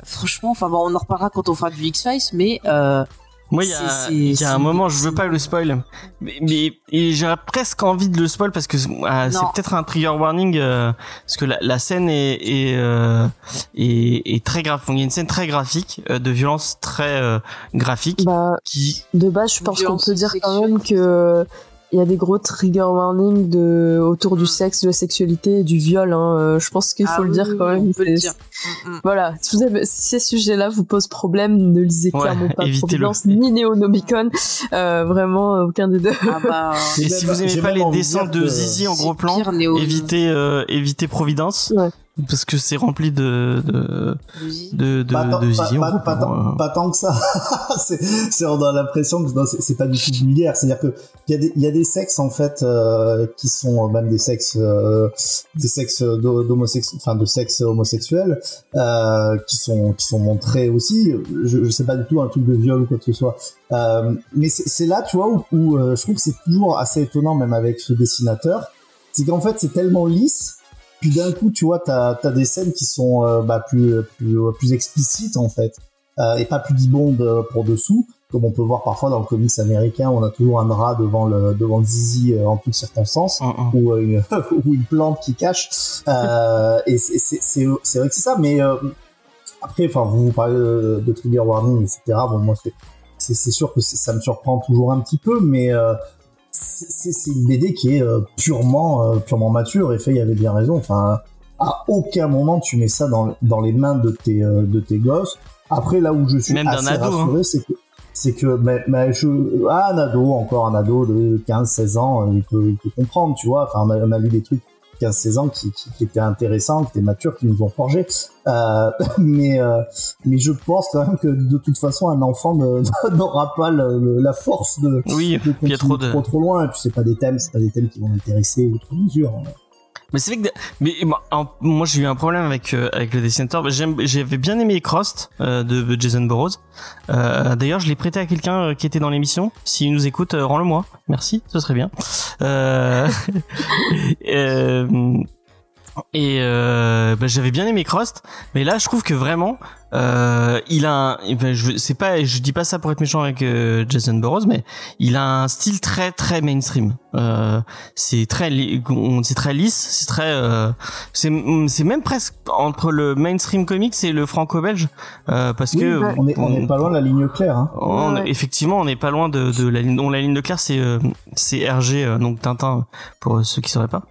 franchement, enfin bon, on en reparlera quand on fera du X-Files, mais euh, moi, il y a, y a un moment, je veux pas le spoil, mais, mais j'aurais presque envie de le spoil parce que euh, c'est peut-être un trigger warning euh, parce que la, la scène est est, euh, est, est très grave. Il y a une scène très graphique, de violence très graphique. Bah, qui de base, je pense qu'on peut dire quand même que il y a des gros trigger warnings de autour du Mm. sexe, de la sexualité, et du viol. Hein. Euh, Je pense qu'il faut Ah le dire oui, quand même. on peut le dire. Mm, mm. Voilà, si, vous avez- si ces sujets-là vous posent problème, ne lisez Ouais, clairement pas. Providence ni Néonomicon. Euh, vraiment, aucun des deux. Ah bah, <laughs> Et si vous aimez pas les dessins dire de Zizi en gros plan, évitez euh, évitez Providence Ouais. Parce que c'est rempli de de de, de, Pas tant- de pas- Zizi en pas- gros pas plan, tant- euh. pas tant que ça. <laughs> c'est, c'est- on a l'impression que non, c'est, c'est pas du tout vulgaire. C'est-à-dire que il y a des, il y a des sexes en fait euh, qui sont même des sexes, euh, des sexes d'ho- d'homosexu- enfin de sexe homosexuel, euh, qui sont qui sont montrés aussi. Je, je sais pas du tout un truc de viol ou quoi que ce soit. Euh, mais c'est, c'est là, tu vois, où, où, euh, je trouve que c'est toujours assez étonnant, même avec ce dessinateur, c'est qu'en fait c'est tellement lisse puis d'un coup, tu vois, t'as as des scènes qui sont euh, bah, plus, plus, plus explicites en fait, euh, et pas plus dibondes euh, pour dessous, comme on peut voir parfois dans le comics américain, où on a toujours un drap devant le devant le zizi en toutes circonstances, Hum, hum. ou, une, <laughs> ou une plante qui cache. Et c'est vrai que c'est ça, mais après, enfin, vous, vous parlez de, de trigger warning, etc. Bon, moi, c'est- sûr que ça me surprend toujours un petit peu, mais euh, c'est une BD qui est euh, purement euh, purement mature. Et Faye avait bien raison. Enfin à aucun moment tu mets ça dans, dans les mains de tes euh, de tes gosses. Après là où je suis Même assez ado, hein. rassuré c'est que c'est que mais, mais je ah, un ado encore un ado de 15 16 ans il peut il peut comprendre tu vois. Enfin on a, on a lu des trucs 15 16 ans qui, qui, qui étaient intéressants qui étaient matures qui nous ont forgé euh, <laughs> mais euh, mais je pense quand même que de toute façon un enfant <laughs> n'aura pas le- le- la force de Oui, de a trop continuer de trop trop loin. Et puis c'est pas des thèmes c'est pas des thèmes qui vont l'intéresser outre mesure Mais c'est vrai que mais moi, j'ai eu un problème avec euh, avec le dessinateur. J'avais bien aimé Crost euh, de Jason Burroughs. Euh, D'ailleurs, je l'ai prêté à quelqu'un euh, qui était dans l'émission. S'il nous écoute, euh, rends-le-moi. Merci, ce serait bien. Euh, <laughs> et bah, j'avais bien aimé Crost, mais là je trouve que vraiment euh, il a un, eh ben, je c'est pas je dis pas ça pour être méchant avec euh, Jason Burroughs mais il a un style très très mainstream euh, c'est très c'est très lisse c'est très euh, c'est c'est même presque entre le mainstream comics et le franco-belge euh, parce Oui, que ouais. on est on est pas loin de la ligne claire hein. on- Ouais. effectivement, on n'est pas loin de, de la ligne. dont la ligne de clair, c'est euh, c'est RG, euh, donc Tintin pour ceux qui sauraient pas.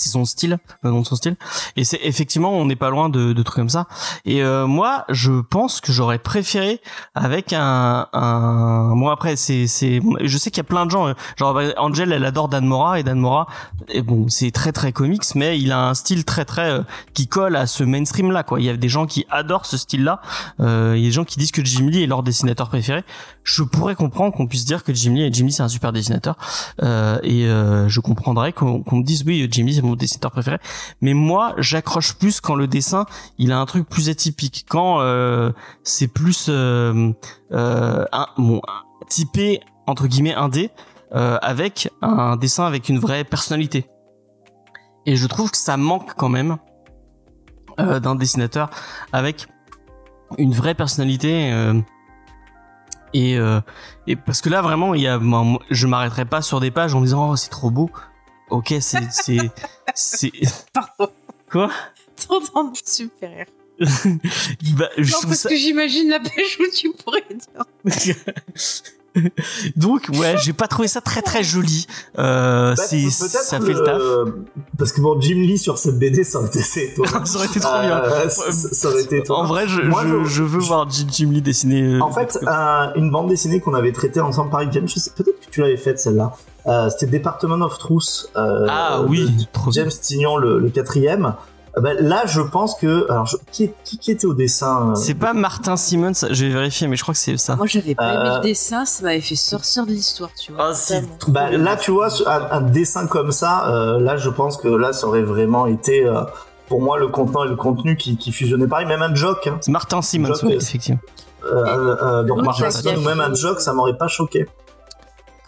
C'est son style, le nom de son style. Et c'est effectivement, on n'est pas loin de, de trucs comme ça. Et euh, moi, je pense que j'aurais préféré avec un, un. Bon après, c'est c'est. Je sais qu'il y a plein de gens. euh, Genre Angel, elle adore Dan Mora et Dan Mora. Et bon, c'est très très comics, mais il a un style très très euh, qui colle à ce mainstream là. Quoi. Il y a des gens qui adorent ce style là. Euh, il y a des gens qui disent que Jim Lee est leur dessinateur préféré. Je pourrais comprendre qu'on puisse dire que Jim Lee, Jim Lee c'est un super dessinateur. Euh, et euh, je comprendrais qu'on qu'on me dise oui, Jim Lee c'est mon dessinateur préféré. Mais moi, j'accroche plus quand le dessin, il a un truc plus atypique. Quand euh, c'est plus euh, euh, un, bon, typé entre guillemets indé euh, avec un dessin avec une vraie personnalité. Et je trouve que ça manque quand même d'un dessinateur avec une vraie personnalité. et, parce que là vraiment, il y a, je m'arrêterai pas sur des pages en disant oh c'est trop beau. Ok, c'est c'est c'est <laughs> Pardon. quoi? Mon super rire. <laughs> Bah, je Non, parce ça- que j'imagine la pêche où tu pourrais dire. <laughs> Donc ouais, j'ai pas trouvé ça très très joli. Euh, Bah, c'est ça fait le taf. parce que bon Jim Lee sur cette BD ça aurait été assez étonnant ça aurait été trop bien. Euh, ça, ça aurait été étonnant En vrai, je, Moi, je, je- je veux voir Jim, Jim Lee dessiner. euh, En fait, un- une bande dessinée qu'on avait traitée ensemble par James, je sais peut-être que tu l'avais faite celle-là. Euh, C'était Department of Truth. euh, ah oui. James Tignon, le, le quatrième. Euh, ben, là, je pense que alors je- qui, qui, qui était au dessin euh, C'est pas Martin Simmons, je vais vérifier, mais je crois que c'est ça. Moi, j'avais pas aimé Euh, le dessin, ça m'avait fait sortir de l'histoire, tu vois. Ah, si. Bah, là, tu vois, un, un dessin comme ça, euh, là, je pense que là, ça aurait vraiment été, euh, pour moi, le contenant et le contenu qui, qui fusionnaient pareil. Même un joke, hein. C'est Martin Simmons, Joke, euh, effectivement. Euh, euh, euh, donc Martin Simmons ou même un joke, ça m'aurait pas choqué.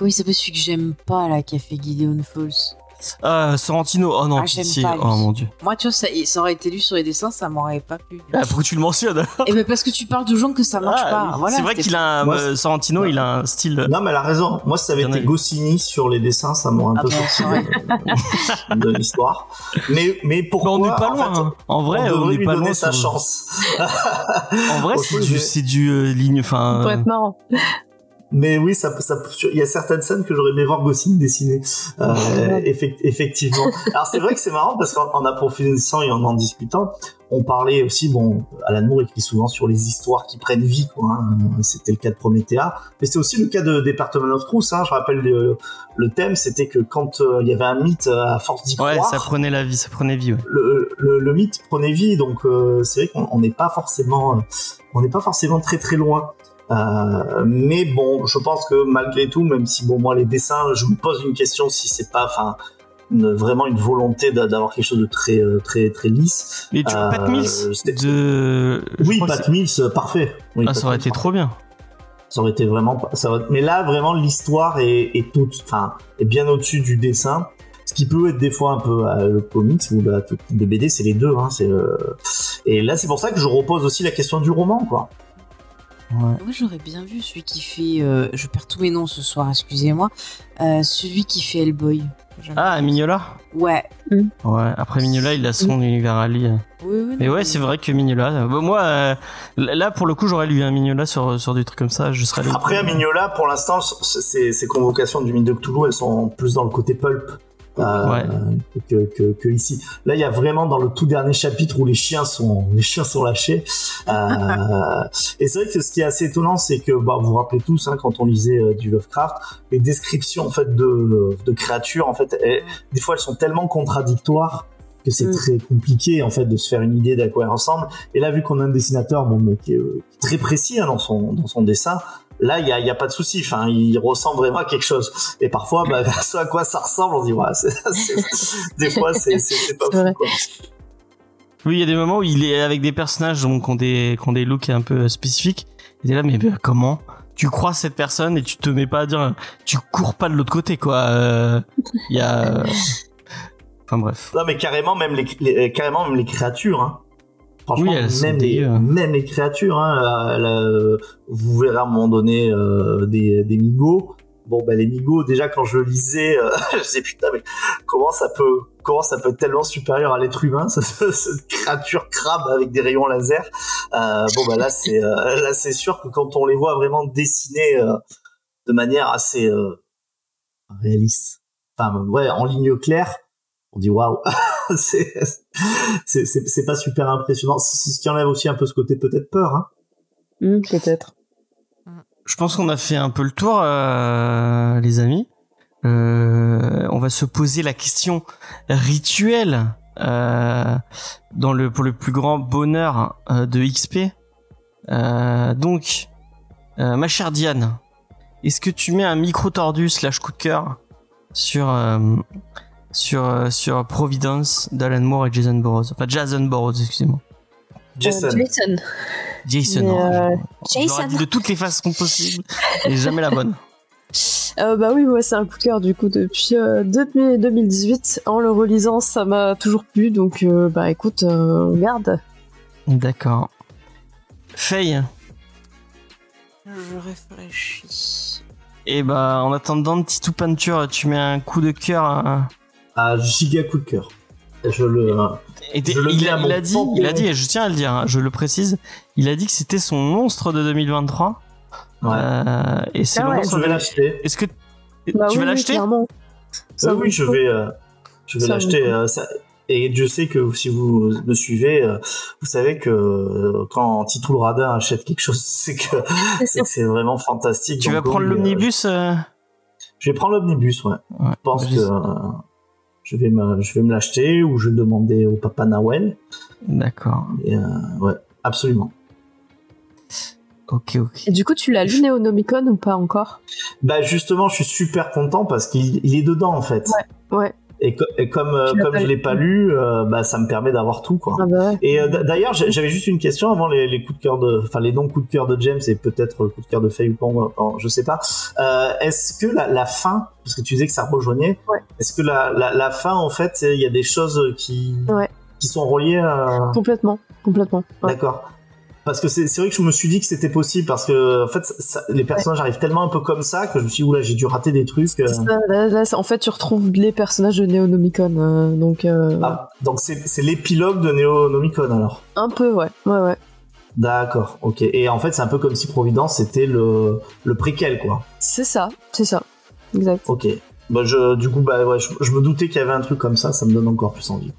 Comment il s'appelle celui que j'aime pas, là, qui a fait Gideon Falls Euh, Sorrentino, oh non, Ah, pitié. pas, lui. oh mon dieu. Moi, tu vois, ça, ça aurait été lu sur les dessins, ça m'aurait pas plu. Ah, pourquoi tu le mentionnes Et ben parce que tu parles de gens que ça marche Ah, pas. oui. Voilà, c'est vrai qu'il a un, Moi, euh, Sorrentino, il a un style. Non, mais elle a raison. Moi, si ça avait été. Goscinny sur les dessins, ça m'aurait un Ah peu bah, sorti ouais. de, de l'histoire. Mais, mais Mais pourquoi on n'est pas en loin. fait, hein. En vrai, on on devrait n'est lui pas donner loin. sa chance. En vrai, c'est du, c'est du euh, ligne, Ça enfin. pourrait être marrant. Mais oui, ça, ça, il y a certaines scènes que j'aurais aimé voir Gosling dessiner. Euh, effect- effectivement. Alors c'est vrai que c'est marrant parce qu'en en approfondissant et en en discutant, on parlait aussi, bon, Alan Moore écrit souvent sur les histoires qui prennent vie, quoi. hein. C'était le cas de Promethea, mais c'était aussi le cas de Department of Truth. Hein. Je rappelle le, le thème, c'était que quand euh, il y avait un mythe à force d'y Ouais, croire, ça prenait la vie, ça prenait vie. Ouais. le, le, le mythe prenait vie, donc euh, c'est vrai qu'on on n'est pas forcément, euh, on n'est pas forcément très très loin. Euh, mais bon, je pense que malgré tout, même si bon moi les dessins, je me pose une question si c'est pas, enfin, vraiment une volonté d'a- d'avoir quelque chose de très euh, très très lisse. Mais tu Euh, Pat Mills de. Oui, Pat Mills, parfait. Oui, Ah, Pat ça aurait Mills, été trop bien. ça aurait été vraiment pas- ça aurait- mais là vraiment l'histoire est, est toute enfin est bien au-dessus du dessin ce qui peut être des fois un peu euh, le comics ou la de BD c'est les deux hein, c'est euh, et là c'est pour ça que je repose aussi la question du roman quoi. Moi, j'aurais bien vu celui qui fait. euh, je perds tous mes noms ce soir, excusez-moi. Euh, celui qui fait Hellboy. Ah. Mignola Ouais. Ouais, après Mignola, il a son univers à lui. Oui, oui. Mais non, ouais, c'est vrai que Mignola. euh, bon, moi, euh, là, pour le coup, j'aurais lu un Mignola sur, sur des trucs comme ça. Je serais allé. après à Mignola pour l'instant ces, ces convocations du mythe de Cthulhu elles sont plus dans le côté pulp Ouais. que, que, que ici. Là, il y a vraiment dans le tout dernier chapitre où les chiens sont <laughs> les chiens sont lâchés. Euh, et c'est vrai que ce qui est assez étonnant, c'est que bah, vous vous rappelez tous hein, quand on lisait euh, du Lovecraft, les descriptions en fait de, de créatures, en fait, des fois elles sont tellement contradictoires que c'est Mm. très compliqué en fait de se faire une idée d'à quoi elles ressemblent. Et là, vu qu'on a un dessinateur bon, mais qui est euh, très précis hein, dans son dans son dessin, là il y a, il y a pas de souci. Enfin, il ressemble vraiment à quelque chose. Et parfois, bah, <laughs> ce à quoi ça ressemble, on dit ouais, <laughs> des fois c'est pas fou, vrai. quoi. Oui, il y a des moments où il est avec des personnages donc, qui, ont des, qui ont des looks un peu spécifiques. Et t'es là, mais comment tu crois cette personne et tu te mets pas à dire, tu cours pas de l'autre côté, quoi. Euh, Il y a. euh, <laughs> Enfin bref. Non mais carrément même les, les- carrément même les créatures. Hein. Franchement, Oui, même, les, hein. même les créatures. Hein, euh, vous verrez à un moment donné euh, des, des migos. Bon ben les migos déjà quand je lisais, euh, <laughs> je disais putain mais comment ça peut comment ça peut être tellement supérieur à l'être humain cette, cette créature crabe avec des rayons laser. Euh, bon ben là c'est euh, là c'est sûr que quand on les voit vraiment dessinés euh, de manière assez euh, réaliste, enfin ouais en ligne claire, on dit waouh <laughs> c'est c'est c'est c'est pas super impressionnant c'est ce qui enlève aussi un peu ce côté peut-être peur hein Hmm, Peut-être. Je pense qu'on a fait un peu le tour, euh, les amis. Euh, on va se poser la question rituelle euh, dans le pour le plus grand bonheur euh, de XP. Euh, donc, euh, ma chère Diane, est-ce que tu mets un micro tordu slash coup de cœur sur euh, sur euh, sur Providence d'Alan Moore et Jason Burroughs, enfin Jason Burroughs, excusez-moi. Jason Euh, Jason. Jason. Euh, je- dit de toutes les façons possibles et jamais la bonne. <laughs> Euh, bah oui, moi c'est un coup de cœur du coup depuis, euh, depuis 2018. En le relisant, ça m'a toujours plu, donc euh, bah écoute, euh, on garde. D'accord. Faye. Je réfléchis. Et bah en attendant de Titou Peinture, tu mets un coup de cœur. à- à giga coup de cœur je le Et t'es- Je le il, a, mon il a dit, il a dit, et je tiens à le dire, hein, je le précise, il a dit que c'était son monstre de 2023. ouais. Euh, et c'est Ah ouais. je vais l'acheter. Est-ce que Bah tu oui, vas l'acheter. Ça oui vaut je vais euh, je vais l'acheter euh, et je sais que si vous me suivez euh, vous savez que euh, quand Titou le radin achète quelque chose <laughs> c'est que c'est vraiment fantastique. Tu vas prendre euh, l'omnibus euh, je vais prendre l'omnibus ouais. Ouais, je pense que euh, je vais me je vais me l'acheter ou je vais le demander au papa Nawel D'accord. euh, ouais absolument Ok, ok. Et du coup, tu l'as lu Neonomicon ou pas encore? Bah justement, je suis super content parce qu'il il est dedans en fait. Ouais. Et, co- et comme euh, comme je l'ai pas lu, euh, bah ça me permet d'avoir tout quoi. Ah bah ouais. Et euh, d'ailleurs, j'avais juste une question avant les, les coups de cœur de, enfin les non coups de cœur de James et peut-être le coup de cœur de Faye ou pas, je sais pas. Est-ce que la, la fin, parce que tu disais que ça rejoignait, Ouais. est-ce que la, la, la fin en fait, il y a des choses qui Ouais. qui sont reliées à... Complètement, complètement. Ouais. D'accord. Parce que c'est vrai que je me suis dit que c'était possible parce que en fait ça- les personnages arrivent tellement un peu comme ça que je me suis dit oula j'ai dû rater des trucs. euh. C'est ça, là, là, c'est- en fait, tu retrouves les personnages de Neonomicon, euh, donc euh, Ah, donc c'est c'est l'épilogue de Neonomicon alors. un peu, ouais, ouais, ouais. D'accord, ok. Et en fait, c'est un peu comme si Providence c'était le, le préquel, quoi. C'est ça, c'est ça. Exact. Ok. Bah, je, du coup, bah, ouais, je, je me doutais qu'il y avait un truc comme ça, ça me donne encore plus envie.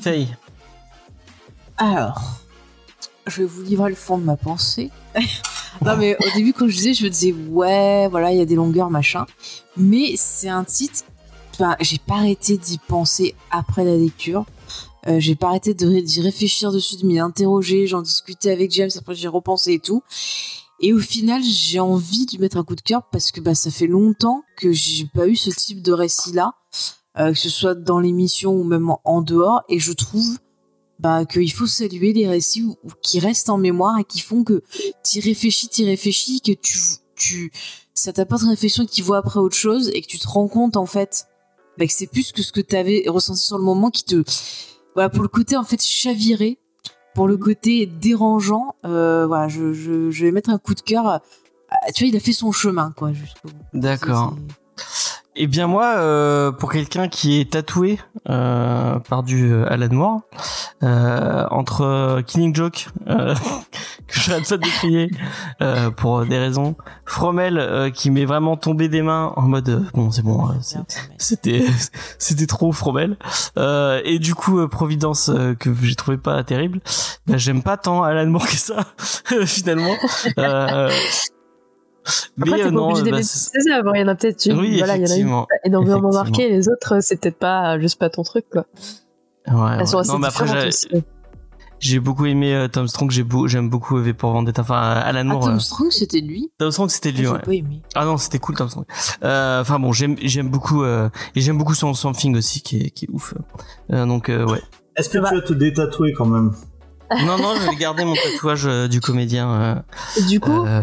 Faye. Alors, je vais vous livrer le fond de ma pensée. <laughs> non, mais au début, quand je disais, je me disais, ouais, voilà, il y a des longueurs, machin. Mais c'est un titre, enfin, j'ai pas arrêté d'y penser après la lecture. Euh, j'ai pas arrêté d'y réfléchir dessus, de m'y interroger. J'en discutais avec James, après j'ai repensé et tout. Et au final, j'ai envie de lui mettre un coup de cœur parce que bah, ça fait longtemps que j'ai pas eu ce type de récit-là, euh, que ce soit dans l'émission ou même en dehors. Et je trouve bah, qu'il faut saluer les récits où- où- qui restent en mémoire et qui font que tu réfléchis, tu réfléchis, que tu, tu, ça t'apporte une réflexion qui voit après autre chose et que tu te rends compte en fait bah, que c'est plus que ce que tu avais ressenti sur le moment qui te, voilà, pour le côté en fait chaviré, pour le côté dérangeant, euh, voilà, je, je, je vais mettre un coup de cœur. Tu vois, il a fait son chemin, quoi, jusqu'au. D'accord. Eh bien moi, euh, pour quelqu'un qui est tatoué euh, par du euh, Alan Moore, euh, entre Killing Joke, euh, <laughs> que j'arrête pas de décrier euh, pour des raisons, Fromel euh, qui m'est vraiment tombé des mains en mode bon c'est bon, ça, c'était <laughs> c'était trop Fromel. Euh, et du coup Providence que j'ai trouvé pas terrible bah, j'aime pas tant Alan Moore que ça <laughs> finalement. Euh, Après, t'es pas non, obligé bah, c'est- toutes ces œuvres. Il y en a peut-être une, oui voilà, il y en a une énormément Effectivement. marqué, les autres, c'est peut-être pas juste pas ton truc, quoi. Ouais, ouais. Elles sont assez Non, mais après, j'ai- aussi. j'ai beaucoup aimé euh, Tom Strong, beau- j'aime beaucoup V pour Vendetta, enfin Alan Ah, Moore. Tom euh, Strong, c'était lui. Tom Strong, c'était lui, J'ai ouais. pas aimé. Ah non, c'était cool Tom Strong. Euh, Enfin bon, j'aime j'aime beaucoup euh, et j'aime beaucoup son Something aussi qui est qui est ouf. Euh, donc euh, ouais. Est-ce que Bah. tu vas te détatouer quand même? Non non, je vais garder mon <laughs> tatouage euh, du comédien. Du Euh, coup, euh,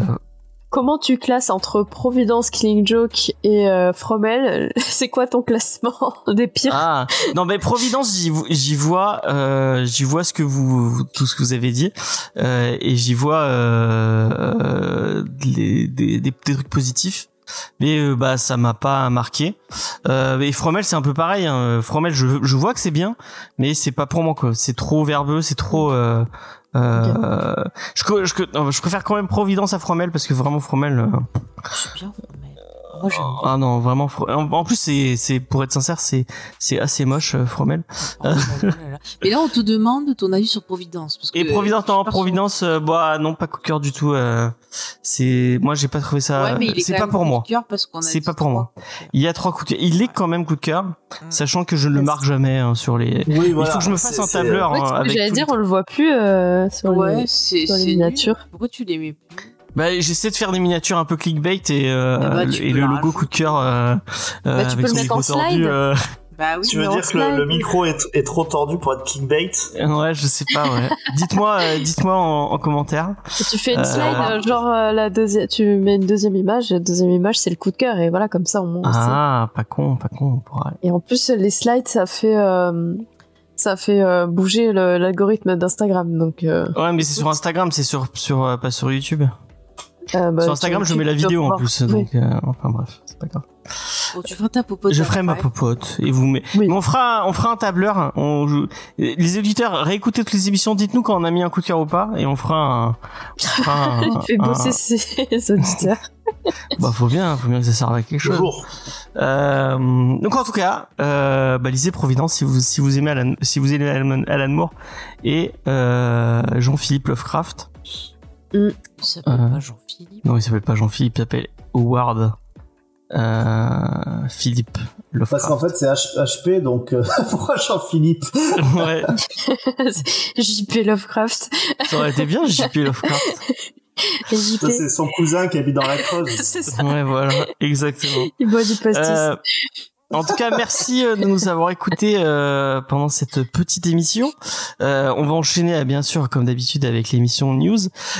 comment tu classes entre Providence, Killing Joke et euh, Fromel? <laughs> C'est quoi ton classement <laughs> des pires? Ah non mais Providence j'y vo- j'y vois euh, j'y vois ce que vous tout ce que vous avez dit euh, et j'y vois euh, des, des, trucs positifs mais euh, bah ça m'a pas marqué. Et Fromel c'est un peu pareil hein. Fromel je, je vois que c'est bien mais c'est pas pour moi quoi. C'est trop verbeux c'est trop euh, je, je, non, je préfère quand même Providence à Fromel parce que vraiment Fromel euh, C'est bien, mais moi j'aime bien. ah non vraiment en, en plus c'est c'est pour être sincère c'est c'est assez moche euh, Fromel Oh. Mais là, on te demande ton avis sur Providence. Parce que Et Providence, non, Providence, euh, bah non, pas coup de cœur du tout. euh, c'est, moi, j'ai pas trouvé ça. Ouais, c'est pas pour coup de moi. cœur parce qu'on a C'est pas pour moi. Il y a trois coups de cœur. Il est quand même coup de cœur, sachant que je ne le marque jamais hein, sur les. Oui, Il faut que je me fasse un tableur hein, j'allais dire, on le voit plus euh, sur Ouais, les... c'est sur les c'est miniatures. Pourquoi tu l'aimais plus? Bah, j'essaie de faire des miniatures un peu clickbait et, euh, Eh bah, le- tu et le logo rajouter. coup de cœur euh, euh, Bah, tu avec peux son le mettre en micro tordu, euh, Bah oui. Tu veux dire que le, micro est, est trop tordu pour être clickbait Ouais, je sais pas. Ouais. <laughs> dites-moi, euh, dites-moi en, en commentaire. Et tu fais une Euh, slide, euh, genre euh, la deuxième, tu mets une deuxième image, la deuxième image c'est le coup de cœur et voilà comme ça on. on sait. Ah, pas con, pas con. on pourra- Et en plus les slides ça fait euh, ça fait euh, bouger l'algorithme d'Instagram donc. euh, Ouais, mais c'est sur Instagram, c'est sur sur euh, pas sur YouTube. Euh, bah, sur Instagram, je mets la vidéo en plus, Oui. donc euh, enfin bref, c'est pas grave. Bon, tu feras ta popote. Je ferai ma popote et vous mais, Oui. mais on fera on fera un tableur. On joue- les auditeurs réécoutez toutes les émissions. Dites-nous quand on a mis un coup de cœur ou pas et on fera un. On fera <laughs> un, Il fait un- bosser ses auditeurs. <laughs> bah faut bien, faut bien que ça serve à quelque chose. Euh, donc en tout cas, euh, bah, lisez Providence si vous si vous aimez Alan, si vous aimez Alan, Alan Moore et euh, Jean-Philippe Lovecraft. Il s'appelle Euh. pas Jean-Philippe. Non, il s'appelle pas Jean-Philippe, il s'appelle Howard euh, Philippe Parce qu'en Lovecraft. fait, c'est H- HP, donc euh, <laughs> pourquoi Jean-Philippe? Ouais, <laughs> JP Lovecraft. ça aurait été bien JP Lovecraft. C'est son cousin qui habite dans la Creuse. <laughs> c'est ça. Ouais, voilà, exactement. Il boit du pastis. En tout cas, merci euh, de nous avoir écoutés euh, pendant cette petite émission. Euh, on va enchaîner, bien sûr, comme d'habitude, avec l'émission news.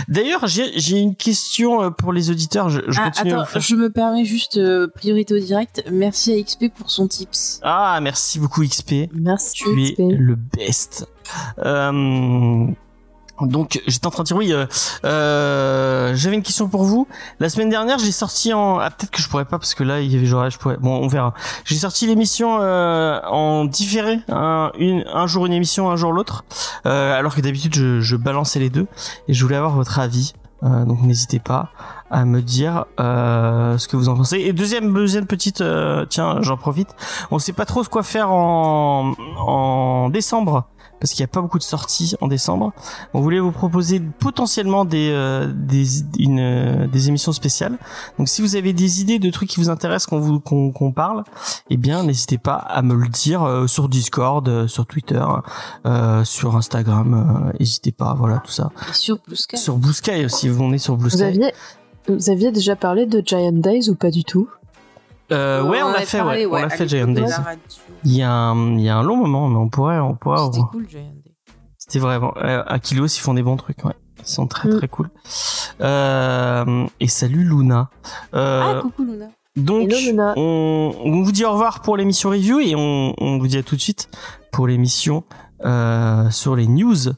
D'ailleurs, j'ai une question pour les auditeurs. Je, je Ah, continue attends, faire- je me permets juste euh, priorité au direct. Merci à XP pour son tips. Ah, merci beaucoup XP. Merci. Tu es le best. Euh, Donc j'étais en train de dire oui. Euh, euh, J'avais une question pour vous. La semaine dernière, j'ai sorti en ah peut-être que je pourrais pas parce que là il y avait je pourrais. Bon, on verra. J'ai sorti l'émission euh, en différé, un, un jour une émission, un jour l'autre, euh, alors que d'habitude je, balançais les deux. Et je voulais avoir votre avis. Euh, donc n'hésitez pas à me dire ce que vous en pensez. Et deuxième deuxième petite, tiens, j'en profite. On sait pas trop ce quoi faire en en décembre parce qu'il n'y a pas beaucoup de sorties en décembre. On voulait vous proposer potentiellement des euh, des une, euh, des émissions spéciales. Donc si vous avez des idées de trucs qui vous intéressent qu'on vous qu'on parle, eh bien n'hésitez pas à me le dire euh, sur Discord, sur Twitter, sur Instagram. n'hésitez pas, voilà tout ça. Et sur Blue Sky. Sur Blue Sky aussi, vous venez sur Blue Sky. Vous aviez vous aviez déjà parlé de Giant Days ou pas du tout? Euh, ouais, on, l'a fait, ouais. on l'a fait Giant Days. Il y, a un, il y a un long moment, mais on pourrait, on pourrait. C'était cool. C'était vraiment. Euh, Kilos, ils font des bons trucs, ouais. Ils sont très mm. très cool. Euh, et salut Luna. Euh, ah, coucou Luna. Donc, On, on, vous dit au revoir pour l'émission review et on, on, vous dit à tout de suite pour l'émission euh, sur les news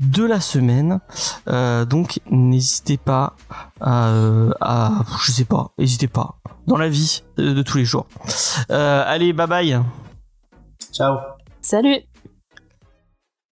de la semaine. Euh, donc n'hésitez pas à, à, je sais pas, n'hésitez pas dans la vie de, tous les jours. Euh, allez, bye bye. Ciao. Salut.